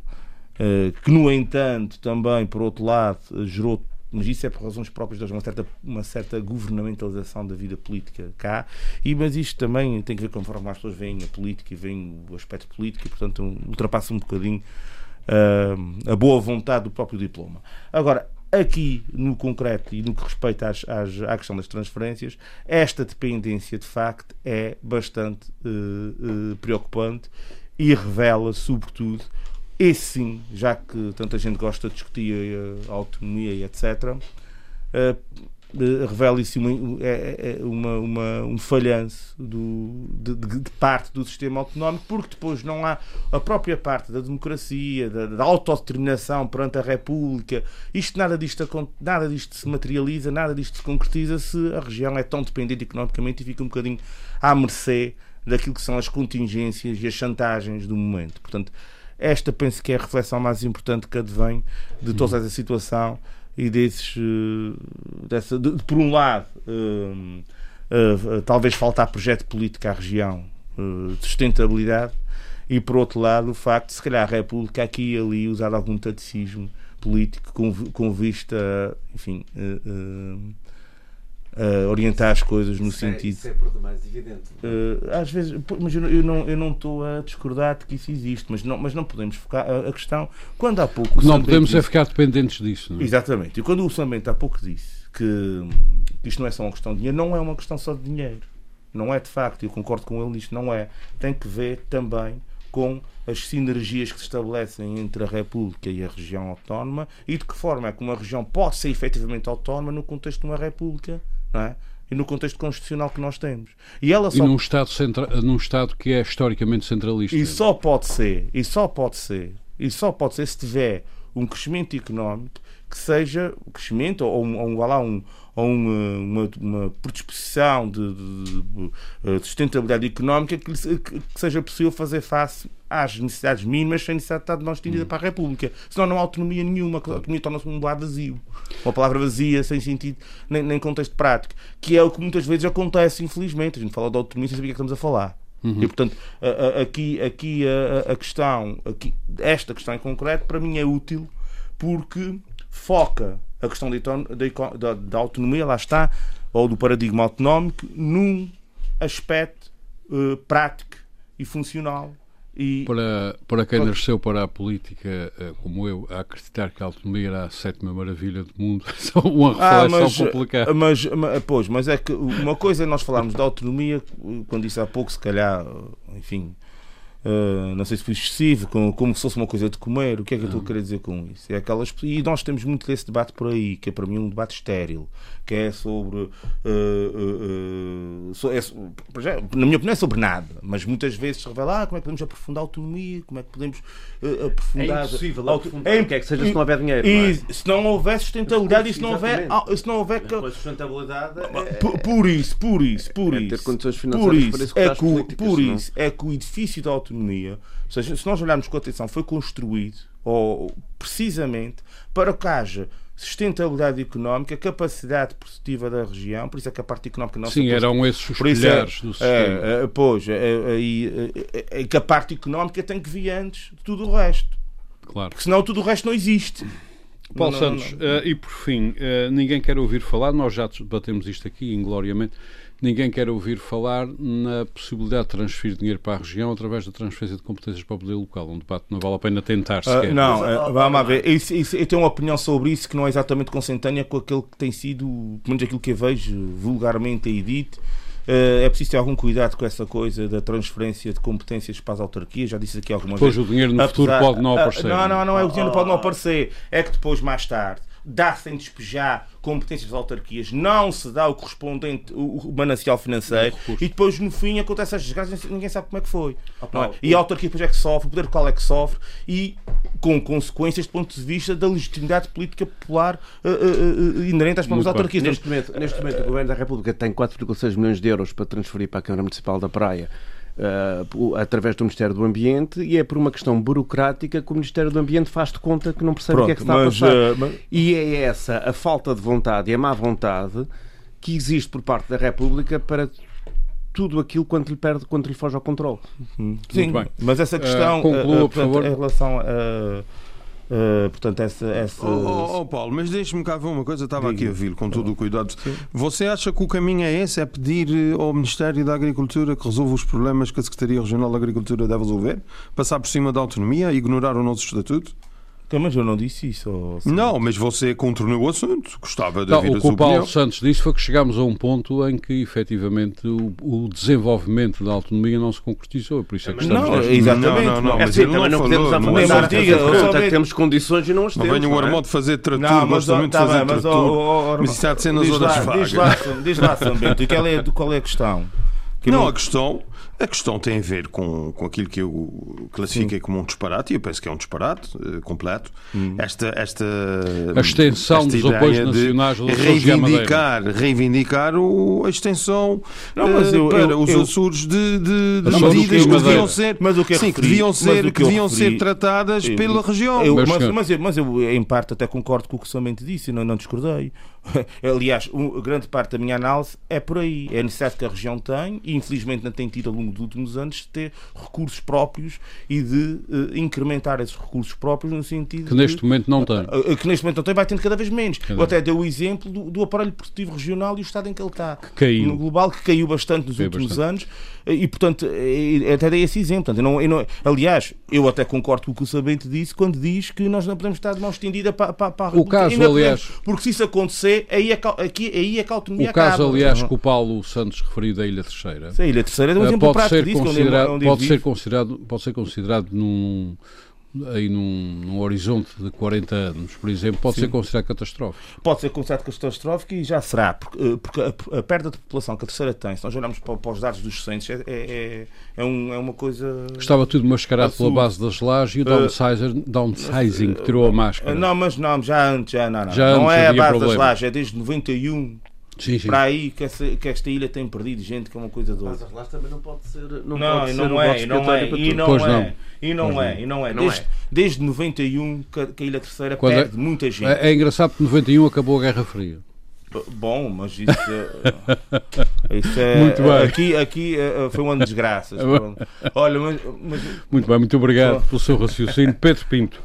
eh, que, no entanto, também, por outro lado, gerou mas isso é por razões próprias de uma certa, uma certa governamentalização da vida política cá, e, mas isto também tem que ver com forma as pessoas veem a política e veem o aspecto político, e portanto ultrapassa um bocadinho uh, a boa vontade do próprio diploma. Agora, aqui no concreto e no que respeita às, às, à questão das transferências, esta dependência de facto é bastante uh, uh, preocupante e revela, sobretudo, esse sim, já que tanta gente gosta de discutir a autonomia e etc., eh, eh, revela isso uma, é, é uma, uma, um falhanço do, de, de, parte do sistema autonómico, porque depois não há a própria parte da democracia, da, da autodeterminação perante a República. Isto nada disto, nada disto se materializa, nada disto se concretiza se a região é tão dependente economicamente e fica um bocadinho à mercê daquilo que são as contingências e as chantagens do momento. Portanto, esta penso que é a reflexão mais importante que advém de toda essa situação e desses. Eh, dessa, de, por um lado, uh, uh, talvez faltar projeto político à região de sustentabilidade, e por outro lado, o facto de, se calhar, a República aqui e ali usar algum taticismo político com, com vista, enfim uh, orientar as coisas no isso sentido. É, isso é por demais evidente. Uh, às vezes, mas eu, eu não eu não estou a discordar de que isso existe, mas não, mas não podemos focar a, a questão. Quando há pouco. Não podemos disse, é ficar dependentes disso. Não é? Exatamente. E quando o Sambento há pouco disse que, que isto não é só uma questão de dinheiro, não é uma questão só de dinheiro. Não é de facto, eu concordo com ele nisto, não é. Tem que ver também com as sinergias que se estabelecem entre a República e a região autónoma e de que forma é que uma região pode ser efetivamente autónoma no contexto de uma República não é? e no contexto constitucional que nós temos. E, ela só... e num, estado centra... num Estado que é historicamente centralista. E só pode ser, e só pode ser, e só pode ser se tiver um crescimento económico que seja crescimento ou, um, ou um, lá, um, ou uma, uma, predisposição de, de, de, sustentabilidade económica que, que, seja possível fazer face às necessidades mínimas sem necessidade de estar de mão estendida hum. para a República. Senão não há autonomia nenhuma, a autonomia torna-se um lugar vazio. Uma palavra vazia, sem sentido, nem, nem contexto prático. Que é o que muitas vezes acontece, infelizmente. A gente fala de autonomia sem saber o que é que estamos a falar. Uhum. E portanto, aqui, aqui a, a questão, aqui, esta questão em concreto, para mim é útil porque foca a questão da, da, autonomia, lá está, ou do paradigma autonómico, num aspecto uh, prático e funcional. E... Para, para quem nasceu para a política, uh, como eu, a acreditar que a autonomia era a sétima maravilha do mundo, é uma reflexão ah, complicada. Mas, mas, pois, mas é que uma coisa é nós falarmos da autonomia, quando disse há pouco, se calhar, enfim, Uh, não sei se foi excessivo, como, como se fosse uma coisa de comer. O que é que eu estou a querer dizer com isso? É aquelas, e nós temos muito desse debate por aí, que é para mim um debate estéril, que é sobre. Uh, uh, so, é, na minha opinião, é sobre nada, mas muitas vezes se revela ah, como é que podemos aprofundar a autonomia, como é que podemos aprofundar. É impossível aprofundar é, o que é que seja se não houver dinheiro. E, é? Se não houver sustentabilidade e se não houver. Se não houver que... sustentabilidade. É, por, por, isso, por isso, por é isso. Ter condições financeiras por isso, é que, por isso é que o edifício da autonomia autonomia, ou seja, se nós olharmos com atenção, foi construído ou, precisamente para que haja sustentabilidade económica, capacidade produtiva da região, por isso é que a parte económica não Sim, eram esses os pilares é, do sistema. É, é, pois, é, é, que a parte económica tem que vir antes de tudo o resto. Claro. Porque senão tudo o resto não existe. Paulo não, Santos, não, não. Uh, e por fim, uh, ninguém quer ouvir falar, nós já debatemos isto aqui, ingloriamente, ninguém quer ouvir falar na possibilidade de transferir dinheiro para a região através da transferência de competências para o poder local. Um debate não vale a pena tentar ah, sequer. Uh, não, uh, vamos ver. Isso, isso, eu tenho uma opinião sobre isso que não é exatamente consentânea com aquele que tem sido, pelo menos aquilo que eu vejo vulgarmente aí dito. Uh, é preciso ter algum cuidado com essa coisa da transferência de competências para as autarquias. Já disse aqui algumas vezes. Pois o dinheiro no Apesar, futuro pode não aparecer. não, não, não é o dinheiro pode não aparecer. É que depois, mais tarde, dá-se em despejar competências das autarquias, não se dá o correspondente, o, manancial financeiro, e depois no fim acontece as desgraças ninguém sabe como é que foi. Oh, é? E a autarquia depois é que sofre, o poder qual é que sofre, e com consequências do ponto de vista da legitimidade política popular uh, uh, uh, inerente às próprias autarquias. Neste momento, neste momento, o Governo da República tem 4,6 milhões de euros para transferir para a Câmara Municipal da Praia uh, através do Ministério do Ambiente e é por uma questão burocrática que o Ministério do Ambiente faz de conta que não percebe Pronto, o que é que está mas, a passar. Uh, mas... E é essa a falta de vontade e a má vontade que existe por parte da República para tudo aquilo quando lhe perde, quando lhe foge ao controle. Sim, mas essa questão uh, conclua, por favor. em relação a Uh, portanto, essa. essa... Oh, oh, oh, Paulo, mas deixe-me cá ver uma coisa, estava Diga. aqui a vir com todo o cuidado. Sim. Você acha que o caminho é esse? É pedir eh, ao Ministério da Agricultura que resolva os problemas que a Secretaria Regional da Agricultura deve resolver? Passar por cima da autonomia, ignorar o nosso estatuto? Mas eu não disse isso. Não, mas você contornou o assunto. Gostava de não, ouvir o que o Paulo Santos disse foi que chegámos a um ponto em que, efetivamente, o, o desenvolvimento da autonomia não se concretizou. Por isso é que estamos... Não, exatamente. Não, não, não, é mas assim, também não, podemos avançar. É que temos condições e não as temos. Não venha o Armando fazer trator, não, mas, muito de tá fazer trator. Mas isso há de ser nas horas vagas. Diz lá, São Bento, qual é a questão? Não, a questão a questão tem a ver com, com aquilo que eu classifiquei Sim. como um disparate, e eu penso que é um disparate uh, completo. Hum. Esta, esta a extensão esta dos apoios nacionais reivindicar, reivindicar o, a extensão não, mas eu, para eu, os eu, Açores de, de, de não, medidas que, que deviam ser, mas o que, sim, que deviam ser, que, que deviam referi, ser tratadas pela região. mas, mas, eu, mas eu, em parte, até concordo com o que somente disse, não, não discordei. Aliás, um, grande parte da minha análise é por aí. É a necessidade que a região tem, e infelizmente não tem tido ao longo dos últimos anos, de ter recursos próprios e de uh, incrementar esses recursos próprios no sentido. Que neste momento não tem. Uh, que neste momento não tem, vai tendo cada vez menos. Cada Eu até dei o exemplo do, do, aparelho produtivo regional e o estado em que ele está. Que caiu. No global, que caiu bastante nos caiu últimos bastante. anos e, portanto, até dei esse exemplo. Portanto, eu não, eu não, aliás, eu até concordo com o que o Sabente disse quando diz que nós não podemos estar de mão estendida para, para, para a República. O caso, aliás... Podemos, porque se isso acontecer, aí é, aqui, aí é que a autonomia O caso, acaba. aliás, que o Paulo Santos referiu da Ilha Terceira. Sim, a Ilha Terceira é um exemplo pode prático ser disso, considerado, onde, onde pode, ser considerado, pode ser considerado num aí num, num, horizonte de 40 anos, por exemplo, pode Sim. ser considerado catastrófico? Pode ser considerado catastrófico e já será, porque, eh, porque a, a, perda de população que a terceira tem, se nós olharmos para, para os dados dos docentes, é, é, é, um, é uma coisa. Estava tudo mascarado pela base das lajes e o downsizer, uh, downsizing uh, tirou a máscara. Não, mas não, já antes, já não, não. Já não é a base problema. das lajes, é desde 91 Sim, sim. Para aí que, essa, que, esta ilha tem perdido gente, que é uma coisa doida. Mas as também não pode ser. Não, não, pode não, ser é, não é, e não pois é, não. E não é, e não é. Não desde, é. desde 91 que, que a Ilha Terceira Quando perde é, muita gente. É, é engraçado que 91 acabou a Guerra Fria. Bom, mas isso é. Isso é muito bem. Aqui, aqui eh, eh, foi uma desgraça. Olha, mas, mas, Muito bem, muito obrigado pelo seu raciocínio. Pedro Pinto.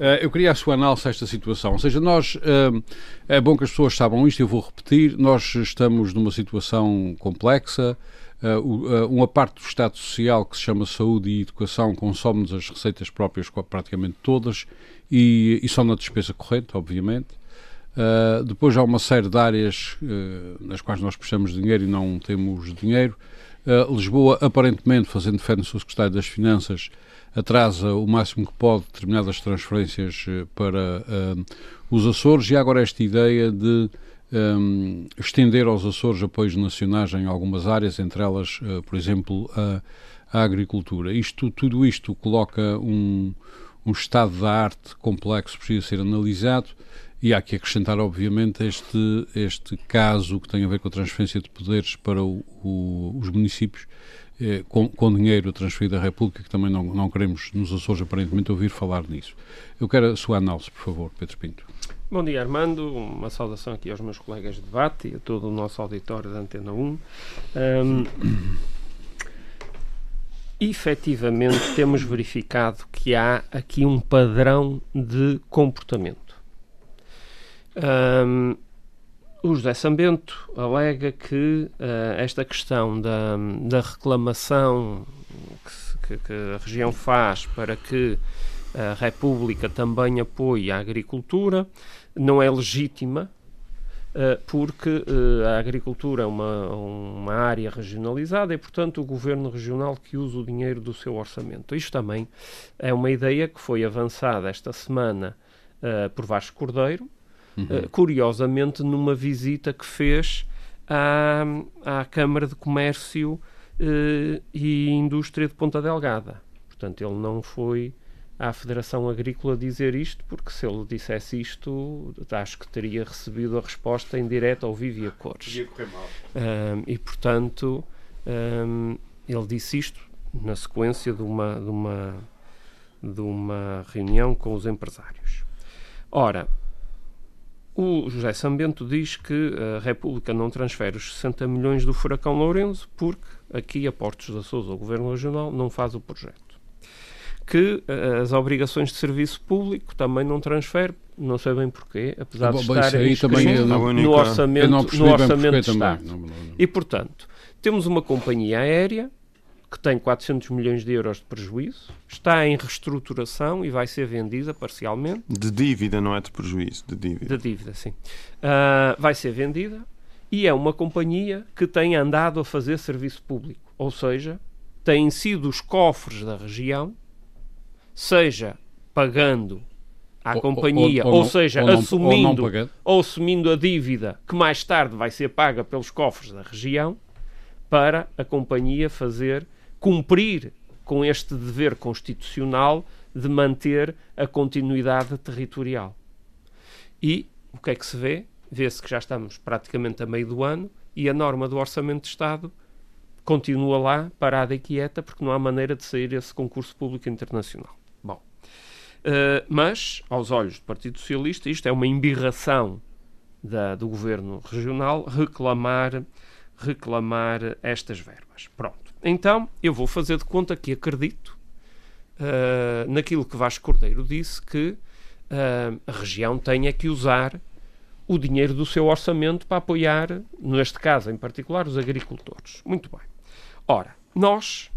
Uh, eu queria a sua análise a esta situação. Ou seja, nós. Uh, é bom que as pessoas saibam isto, eu vou repetir. Nós estamos numa situação complexa. Uh, uma parte do Estado Social que se chama Saúde e Educação consome-nos as receitas próprias praticamente todas e, e só na despesa corrente, obviamente. Uh, depois há uma série de áreas uh, nas quais nós precisamos de dinheiro e não temos dinheiro. Uh, Lisboa, aparentemente, fazendo fé no seu secretário das Finanças, atrasa o máximo que pode determinadas transferências eh, para uh, os Açores e agora esta ideia de um, estender aos Açores apoios nacionais em algumas áreas, entre elas, uh, por exemplo, a, a, agricultura. Isto, tudo isto coloca um, um estado da arte complexo precisa ser analisado e há que acrescentar, obviamente, este, este caso que tem a ver com a transferência de poderes para o, o, os municípios, eh, com, com, dinheiro transferido à República, que também não, não queremos nos Açores aparentemente ouvir falar nisso. Eu quero a sua análise, por favor, Pedro Pinto. Bom dia, Armando. Uma saudação aqui aos meus colegas de debate e a todo o nosso auditório da Antena 1. Um, efetivamente, temos verificado que há aqui um padrão de comportamento. Um, o José Sambento alega que uh, esta questão da, da reclamação que, que, a região faz para que a República também apoie a agricultura não é legítima, uh, porque uh, a agricultura é uma, uma área regionalizada e, portanto, o governo regional que usa o dinheiro do seu orçamento. Isto também é uma ideia que foi avançada esta semana por Vasco Cordeiro, uhum. uh, curiosamente numa visita que fez à, à Câmara de Comércio uh, e Indústria de Ponta Delgada. Portanto, ele não foi à Federação Agrícola dizer isto, porque se ele dissesse isto, acho que teria recebido a resposta em direto ao vivo e a cores. Ia correr mal. Um, e, portanto, um, ele disse isto na sequência de uma, de, uma, de uma reunião com os empresários. Ora, o José Sambento diz que a República não transfere os 60 milhões do furacão Lourenço porque aqui a Portos da Sousa, o Governo Regional, não faz o projeto. Que uh, as obrigações de serviço público também não transfere, não sei bem porquê, apesar Bom, de estarem no, no orçamento, no orçamento de Estado. Não, e, portanto, temos uma companhia aérea que tem 400 milhões de euros de prejuízo, está em reestruturação e vai ser vendida parcialmente. De dívida, não é de prejuízo, de dívida. De dívida, sim. Uh, vai ser vendida e é uma companhia que tem andado a fazer serviço público, ou seja, têm sido os cofres da região, seja pagando à ou, companhia, ou, ou, ou seja, ou não, assumindo, ou assumindo a dívida que mais tarde vai ser paga pelos cofres da região, para a companhia fazer cumprir com este dever constitucional de manter a continuidade territorial. E o que é que se vê? Vê-se que já estamos praticamente a meio do ano e a norma do Orçamento de Estado continua lá, parada e quieta, porque não há maneira de sair esse concurso público internacional. Bom, uh, mas, aos olhos do Partido Socialista, isto é uma embirração da, do governo regional reclamar, reclamar estas verbas. Pronto. Então, eu vou fazer de conta que acredito uh, naquilo que Vasco Cordeiro disse, que uh, a região tenha que usar o dinheiro do seu orçamento para apoiar, neste caso em particular, os agricultores. Muito bem. Ora, nós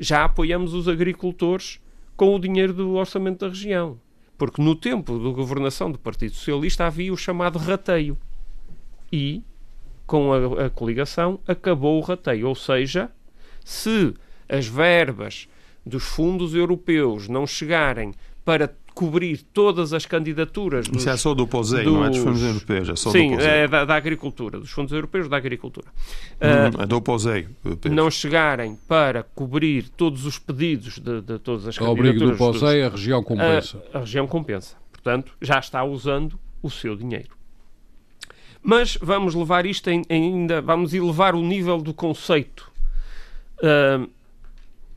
já apoiamos os agricultores com o dinheiro do orçamento da região. Porque no tempo da governação do Partido Socialista havia o chamado rateio. E, com a, a coligação, acabou o rateio. Ou seja, se as verbas dos fundos europeus não chegarem para cobrir todas as candidaturas. Dos, Isso é só do POSEI, dos... não é dos fundos europeus, é só Sim, do POSEI. é da, da, agricultura, dos fundos europeus da agricultura. Hum, uh, é do POSEI. Não chegarem para cobrir todos os pedidos de, de todas as Ao candidaturas. abrigo do POSEI, dos, a região compensa. A, a região compensa. Portanto, já está usando o seu dinheiro. Mas vamos levar isto em, ainda, vamos elevar o nível do conceito.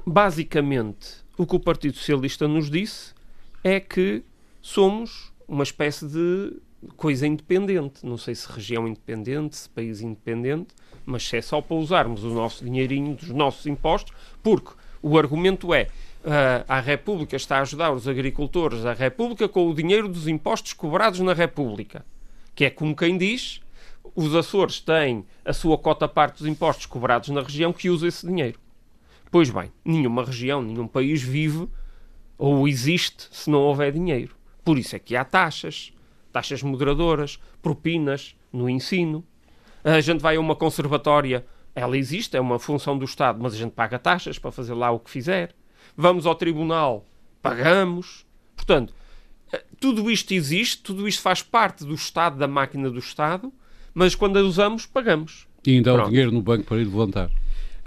Basicamente, o que o Partido Socialista nos disse é que somos uma espécie de coisa independente. Não sei se região independente, se país independente, mas se é só para usarmos o nosso dinheirinho dos nossos impostos, porque o argumento é uh, a República está a ajudar os agricultores, a República com o dinheiro dos impostos cobrados na República. Que é como quem diz, os Açores têm a sua cota parte dos impostos cobrados na região que usa esse dinheiro. Pois bem, nenhuma região, nenhum país vive ou existe se não houver dinheiro. Por isso é que há taxas, taxas moderadoras, propinas no ensino. A gente vai a uma conservatória, ela existe, é uma função do Estado, mas a gente paga taxas para fazer lá o que fizer. Vamos ao tribunal, pagamos. Portanto, tudo isto existe, tudo isto faz parte do Estado, da máquina do Estado, mas quando a usamos, pagamos. E ainda há o dinheiro no banco para ir levantar.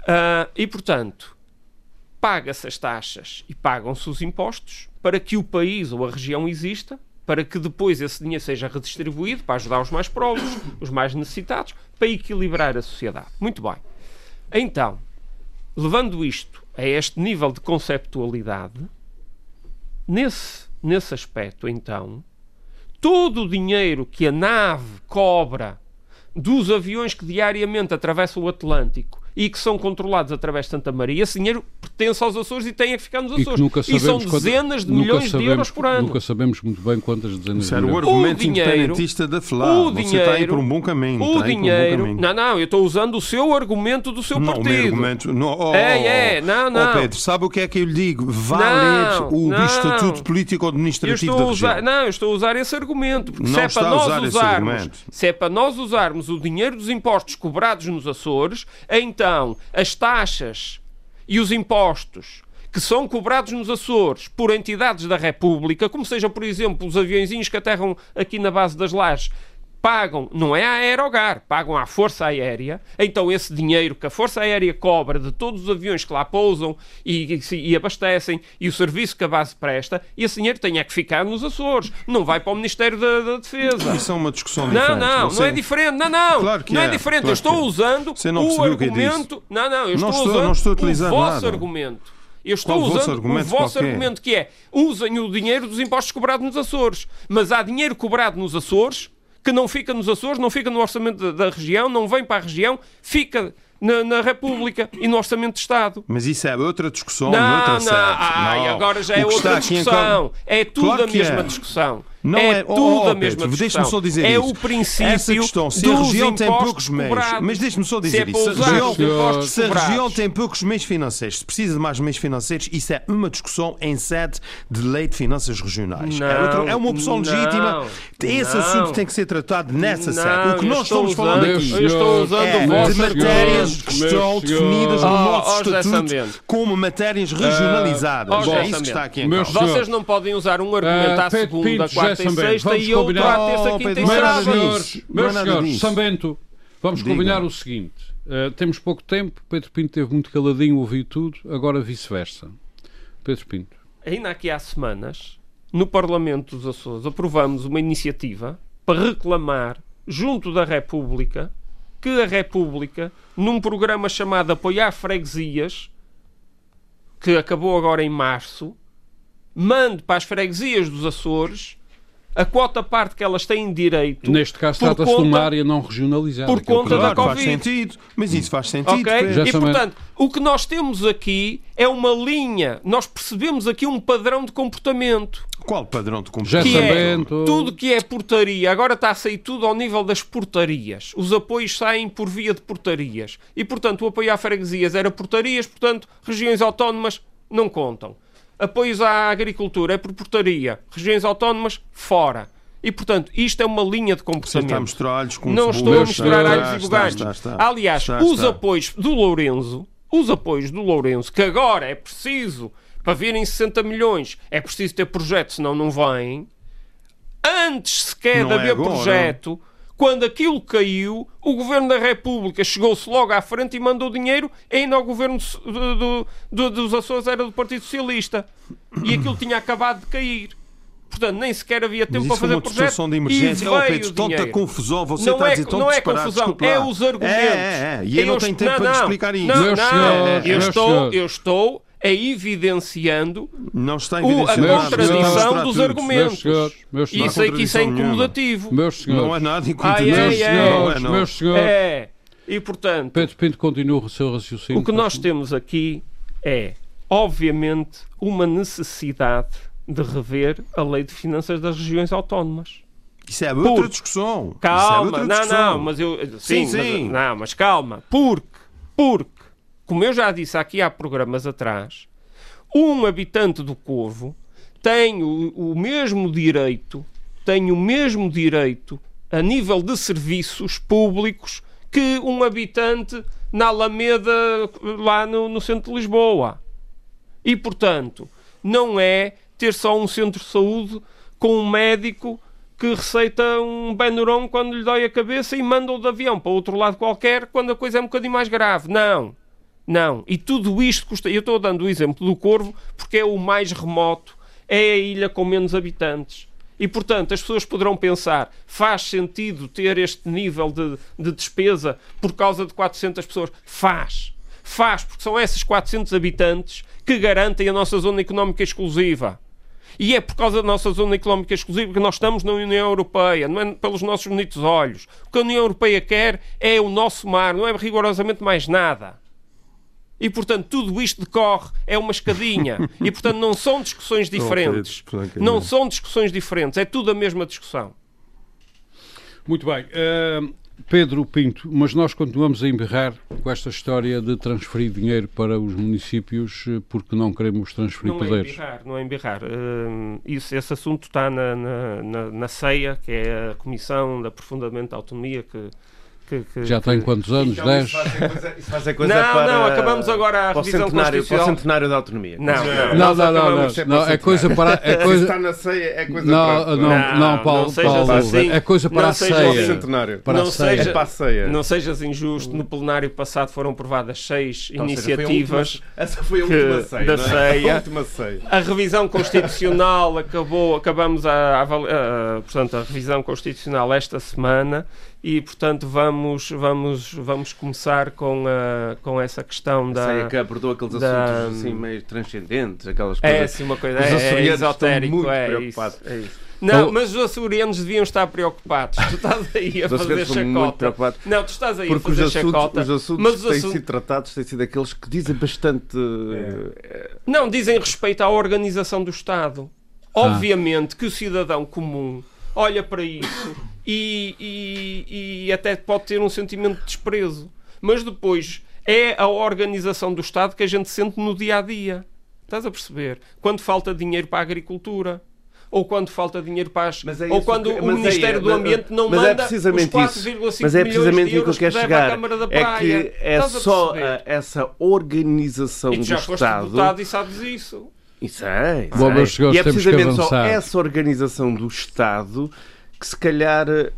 Uh, e, portanto, paga-se as taxas e pagam-se os impostos para que o país ou a região exista, para que depois esse dinheiro seja redistribuído para ajudar os mais pobres, os mais necessitados, para equilibrar a sociedade. Muito bem. Então, levando isto a este nível de conceptualidade, nesse, nesse aspecto, então, todo o dinheiro que a nave cobra dos aviões que diariamente atravessam o Atlântico e que são controlados através de Santa Maria, esse dinheiro pertence aos Açores e tem a ficar nos Açores. E, e são dezenas de milhões sabemos, de euros por ano. Nunca sabemos muito bem quantas dezenas de milhões. o argumento o dinheiro, independentista da FLA. O dinheiro, Você está aí por um bom caminho. O dinheiro... Um não, não, eu estou usando o seu argumento do seu não, partido. O meu argumento... Não, oh, é, é, não, não. Oh, Pedro, sabe o que é que eu lhe digo? Vá ler o não. Estatuto Político-Administrativo da usar, região. Não, eu estou a usar esse argumento. Porque se é, para nós usarmos, se é para nós usarmos o dinheiro dos impostos cobrados nos Açores, então as taxas e os impostos que são cobrados nos Açores por entidades da República, como seja, por exemplo, os aviãozinhos que aterram aqui na base das lajes, pagam, não é a Aerogar, pagam à Força Aérea. Então, esse dinheiro que a Força Aérea cobra de todos os aviões que lá pousam e, e, e abastecem e o serviço que a base presta, esse dinheiro tem é que ficar nos Açores, não vai para o Ministério da, da Defesa. Isso é uma discussão não, diferente. Não, não, não é diferente. Não, não. Claro que não é, é diferente. Claro eu estou é. usando o argumento. O não, não, eu não estou, estou, usando não estou o vosso nada. argumento. Eu estou Qual usando o vosso qualquer? argumento que é usem o dinheiro dos impostos cobrados nos Açores. Mas há dinheiro cobrado nos Açores que não fica nos Açores, não fica no orçamento da, da região, não vem para a região, fica na, na, República e no Orçamento de Estado. Mas isso é outra discussão, não, outra não, ai, não. agora já é outra discussão. É tudo Claro a mesma é. discussão. Não é, é, tudo oh, oh, a mesma Pedro, só dizer é isso. o princípio Essa questão, se a região tem poucos meios, mas deixe-me só Se dizer é para isso, se a região- Se a região tem poucos meios financeiros, se precisa de mais meios financeiros, isso é uma discussão em sede de lei de finanças regionais. é, Não, outra- é uma opção não, legítima. Esse não. assunto tem que ser tratado nessa sede. O que nós estamos falando aqui é de matérias que estão definidas no senhores. nosso Oh, oh, estatuto como matérias regionalizadas. oh, José é isso que está aqui em causa. Vocês não podem usar um argumento Ah, à segunda, quarta Sambento, sexta vamos e outro combinar. à terça, quinta e sábado. senhores, meus senhores, disso. Sambento, vamos Diga. combinar o seguinte: uh, temos pouco tempo, Pedro Pinto teve muito caladinho, ouviu tudo, agora vice-versa. Pedro Pinto. Ainda aqui há semanas, no Parlamento dos Açores, aprovamos uma iniciativa para reclamar, junto da República, que a República, num programa chamado Apoiar Freguesias, que acabou agora em março, mande para as freguesias dos Açores a quota parte que elas têm direito. Neste caso, trata-se de uma área não regionalizada. por é conta da. Claro, faz Covid. sentido. Mas isso faz sentido. Ok? Pedro. Já E portanto, o que nós temos aqui é uma linha. Nós percebemos aqui um padrão de comportamento. Qual padrão de comportamento? Que é tudo que é portaria. Agora está a sair tudo ao nível das portarias. Os apoios saem por via de portarias. E portanto, o apoio à freguesias era portarias, portanto, regiões autónomas não contam. Apoios à agricultura é por portaria. Regiões autónomas, fora. E, portanto, isto é uma linha de Você está a comportamento. misturar alhos com Não estou a misturar Está, alhos e bugalhos. está, está. Aliás, os apoios do Lourenço, os apoios do Lourenço, que agora é preciso para virem 60 milhões é preciso ter projeto, senão não vêm. Antes sequer Não de é haver agora. projeto, quando aquilo caiu, o Governo da República chegou-se logo à frente e mandou dinheiro, e ainda o Governo do- do- do- dos Açores era do Partido Socialista. E aquilo tinha acabado de cair. Portanto, nem sequer havia tempo Mas para foi fazer uma projeto. situação de e emergência. Oh, Pedro, o tanta confusão. Você Não está a é- dizer tanto não é confusão, é os argumentos. É, é, é. E eu não tenho tempo para te explicar isso. Não, Meus não, senhores, eu, estou, eu estou a evidenciando Não está o- a contradição dos argumentos. Meus senhores, meus E senhores, sei que isso é incomodativo. meus senhores, Não é nada Ai, incompetente. ai, meus ai. Não é, senhores, não. meus senhores. É. E portanto, Pedro Pinto continua o seu raciocínio. o que nós temos aqui é, obviamente, uma necessidade de rever a lei de finanças das regiões autónomas. Isso é outra Por- discussão. Isso é Calma, outra não, discussão. não, mas eu. Sim, Sim, sim. Mas, não, mas calma. Porque, porque, como eu já disse aqui há programas atrás, um habitante do Corvo tem o, o mesmo direito, tem o mesmo direito a nível de serviços públicos que um habitante na Alameda, lá no, no centro de Lisboa. E, portanto, não é ter só um centro de saúde com um médico que receita um Benuron quando lhe dói a cabeça e manda-o de avião para outro lado qualquer quando a coisa é um bocadinho mais grave. Não. Não. E tudo isto custa. Eu estou dando o exemplo do Corvo porque é o mais remoto, é a ilha com menos habitantes. E, portanto, as pessoas poderão pensar: faz sentido ter este nível de, de despesa por causa de 400 pessoas? Faz. Faz, porque são esses 400 habitantes que garantem a nossa zona económica exclusiva. E é por causa da nossa zona económica exclusiva que nós estamos na União Europeia, não é pelos nossos bonitos olhos. O que a União Europeia quer é o nosso mar, não é rigorosamente mais nada. E, portanto, tudo isto decorre, é uma escadinha. E, portanto, não são discussões diferentes. Francamente. Não são discussões diferentes, é tudo a mesma discussão. Muito bem. Ah, Pedro Pinto, mas nós continuamos a emberrar com esta história de transferir dinheiro para os municípios eh, porque não queremos transferir Não é poderes. embirrar, não é embirrar. Hum, isso, esse assunto está na, na, na, na CEIA, que é a Comissão de Aprofundamento da Autonomia, que, que, que- Já tem quantos anos? Então, Dez? Isso faz isso faz coisa Não, para, não, acabamos agora a para revisão centenário, para o constitucional. centenário da autonomia. Não, não, Não, não, não, não, não, ao é coisa para é coisa está na ceia, é coisa não, para, não, Não, não, Paulo, não sejas Paulo, assim. é coisa para Não a para o ceia. assim. centenário. Para Não a ceia. seja- É para a ceia. Não sejas injusto, no plenário passado foram aprovadas seis Ou seja, foi iniciativas. última- essa foi a última ceia. da não é? ceia. A última ceia. A revisão constitucional acabou, acabamos a, a a- portanto, a revisão constitucional esta semana e, portanto, vamos, vamos, vamos começar com, a, com essa questão da... ceia que abordou aqueles da- assuntos assim meio transcendentes, aquelas É coisas. assim uma coisa, Os é, é esotérico, muito é isso, é isso. Não, Então- mas os açorianos deviam estar preocupados. Tu estás aí a Os fazer chacota. Não, tu estás aí Porque a os fazer assuntos, chacota. os assuntos mas que os têm assuntos- sido tratados têm sido aqueles que dizem bastante. eh, Não, dizem respeito à organização do Estado. Obviamente que o cidadão comum olha para isso e, e- e até pode ter um sentimento de desprezo. Mas depois é a organização do Estado que a gente sente no dia a dia. Estás a perceber? Quando falta dinheiro para a agricultura. Ou quando falta dinheiro para as... Mas é ou isso quando que- o mas é- Ministério do mas- Ambiente não mas é manda precisamente os isso. 4,5 Mas é milhões precisamente de aí que eu quero chegar. Câmara da É Praia. que é só perceber? a- essa organização E tu do já foste Estado. deputado e sabes isso. Isso é, isso Bom, é. senhores, E é precisamente só essa organização do Estado que se calhar eh,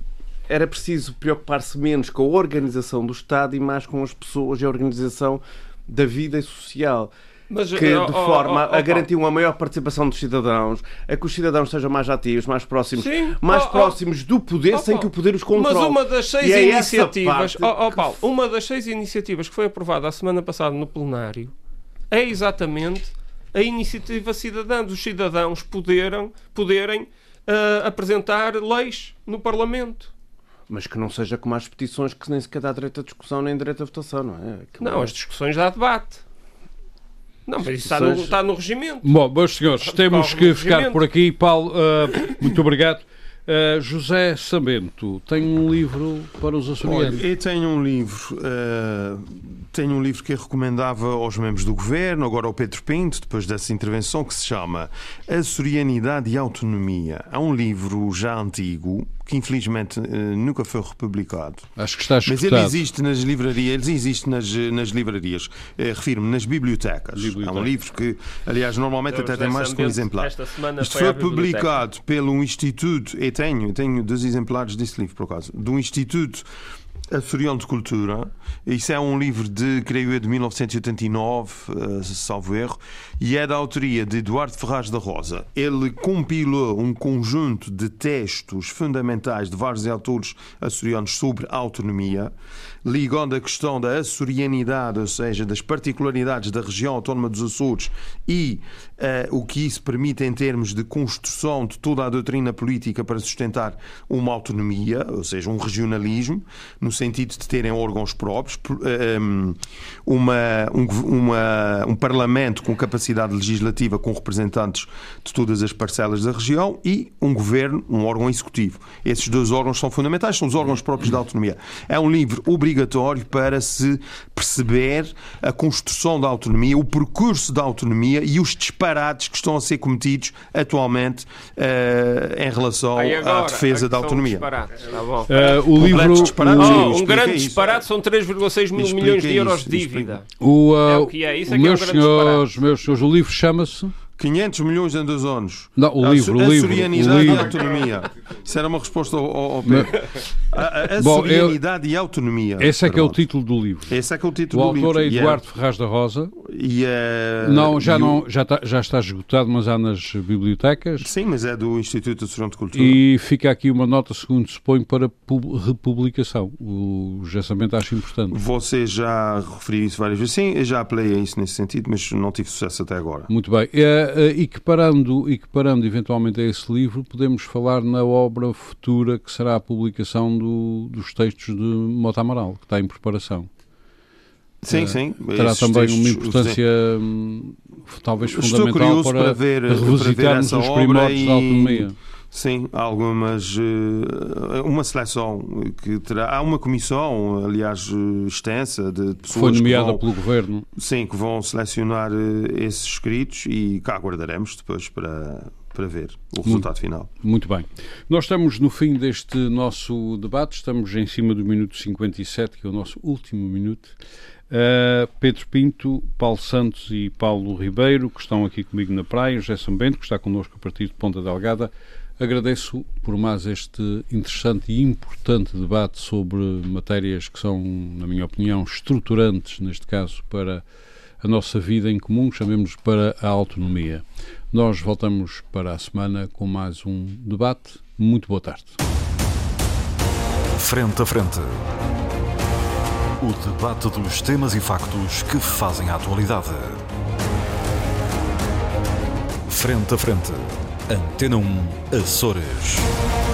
era preciso preocupar-se menos com a organização do Estado e mais com as pessoas e a organização da vida social. Mas, Que oh, de oh, forma oh, oh, a garantir uma maior participação dos cidadãos, a que os cidadãos sejam mais ativos, mais próximos, Sim. mais Oh, oh. próximos do poder sem Paulo, que o poder os controle. Mas uma das seis é iniciativas, oh, oh, que- Paulo, uma das seis iniciativas que foi aprovada a semana passada no plenário é exatamente a iniciativa cidadã dos cidadãos poderem, poderem ah, apresentar leis no Parlamento. Mas que não seja como as petições que nem sequer dá direito à discussão nem direito à votação, não é? Aquilo Não, é- as discussões dá debate. Não, mas isso está no, está no regimento. Bom, meus senhores, temos que ficar regimento. por aqui. Paulo, ah, muito obrigado. Ah, José Sambento tem um livro para os açorianos. eu tenho um livro, eh, tenho um livro que eu recomendava aos membros do governo, agora ao Pedro Pinto, depois dessa intervenção, que se chama A Sorianidade e Autonomia. É um livro já antigo que infelizmente eh, nunca foi republicado. Acho que está Mas escutado. ele existe nas livrarias, ele existe nas, nas livrarias, eh, refiro-me nas bibliotecas. Biblioteca. É um livro que, aliás, normalmente até tem mais de um exemplar. Esta semana Isto foi, foi publicado pelo Instituto, e tenho, tenho dois exemplares desse livro, por acaso, do Instituto Açoriano de Cultura. Isso é um livro de, creio eu, de 1989, eh, salvo erro, e é da autoria de Eduardo Ferraz da Rosa. Ele compilou um conjunto de textos fundamentais de vários autores açorianos sobre a autonomia, ligando a questão da açorianidade, ou seja, das particularidades da região autónoma dos Açores e eh, o que isso permite em termos de construção de toda a doutrina política para sustentar uma autonomia, ou seja, um regionalismo, no sentido de terem órgãos próprios, por- eh, um, uma, um, uma- um parlamento com capacidade legislativa com representantes de todas as parcelas da região e um governo, um órgão executivo. Esses dois órgãos são fundamentais, são os órgãos próprios da autonomia. É um livro obrigatório para se perceber a construção da autonomia, o percurso da autonomia e os disparates que estão a ser cometidos atualmente eh, em relação agora, à defesa da autonomia. tá bom. Eh, o livro. o- Oh, um grande isso. disparate são 3,6 mil milhões de euros isso, de dívida. O, É uh, o que é, isso é que é um meus, senhores, meus senhores, o livro chama-se. 500 milhões dois anos. Não, o A livro, aço- o livro, o e livro. autonomia. Isso era uma resposta ao, ao Pedro. A, a Bom, eu- e autonomia. Esse é que é o título do livro. Esse é que é o O título do autor livro. é E Eduardo Ferraz da Rosa. E é, Não, já, e o- não, já, está, já está esgotado, mas há nas bibliotecas. Sim, mas é do Instituto Açoriano de Cultura. E fica aqui uma nota, segundo suponho, para pub- republicação. O gessamento acho importante. Você já referiu isso várias vezes. Sim, eu já apelei a isso nesse sentido, mas não tive sucesso até agora. Muito bem. Eh, eh, E que parando, e que parando eventualmente a esse livro, podemos falar na obra futura que será a publicação do- dos textos de Mota Amaral, que está em preparação. Sim, Eh, sim. Terá também uma textos- importância hum, talvez fundamental para, para ver- para ver revisitarmos os primórdios e- da autonomia. Sim, algumas. eh, Uma seleção que terá. Há uma comissão, aliás, extensa de pessoas. Foi que nomeada vão- pelo Governo. Sim, que vão selecionar eh, esses escritos e cá aguardaremos depois para, para ver o resultado final. Muito bem. Nós estamos no fim deste nosso debate, estamos em cima do minuto 57, que é o nosso último minuto. Uh, Pedro Pinto, Paulo Santos e Paulo Ribeiro, que estão aqui comigo na praia, José Sambento, que está connosco a partir de Ponta Delgada. Agradeço por mais este interessante e importante debate sobre matérias que são, na minha opinião, estruturantes, neste caso, para a nossa vida em comum, chamemos para a autonomia. Nós voltamos para a semana com mais um debate. Muito boa tarde. Frente a frente. O debate dos temas e factos que fazem a atualidade. Frente a frente. Antena 1 Açores.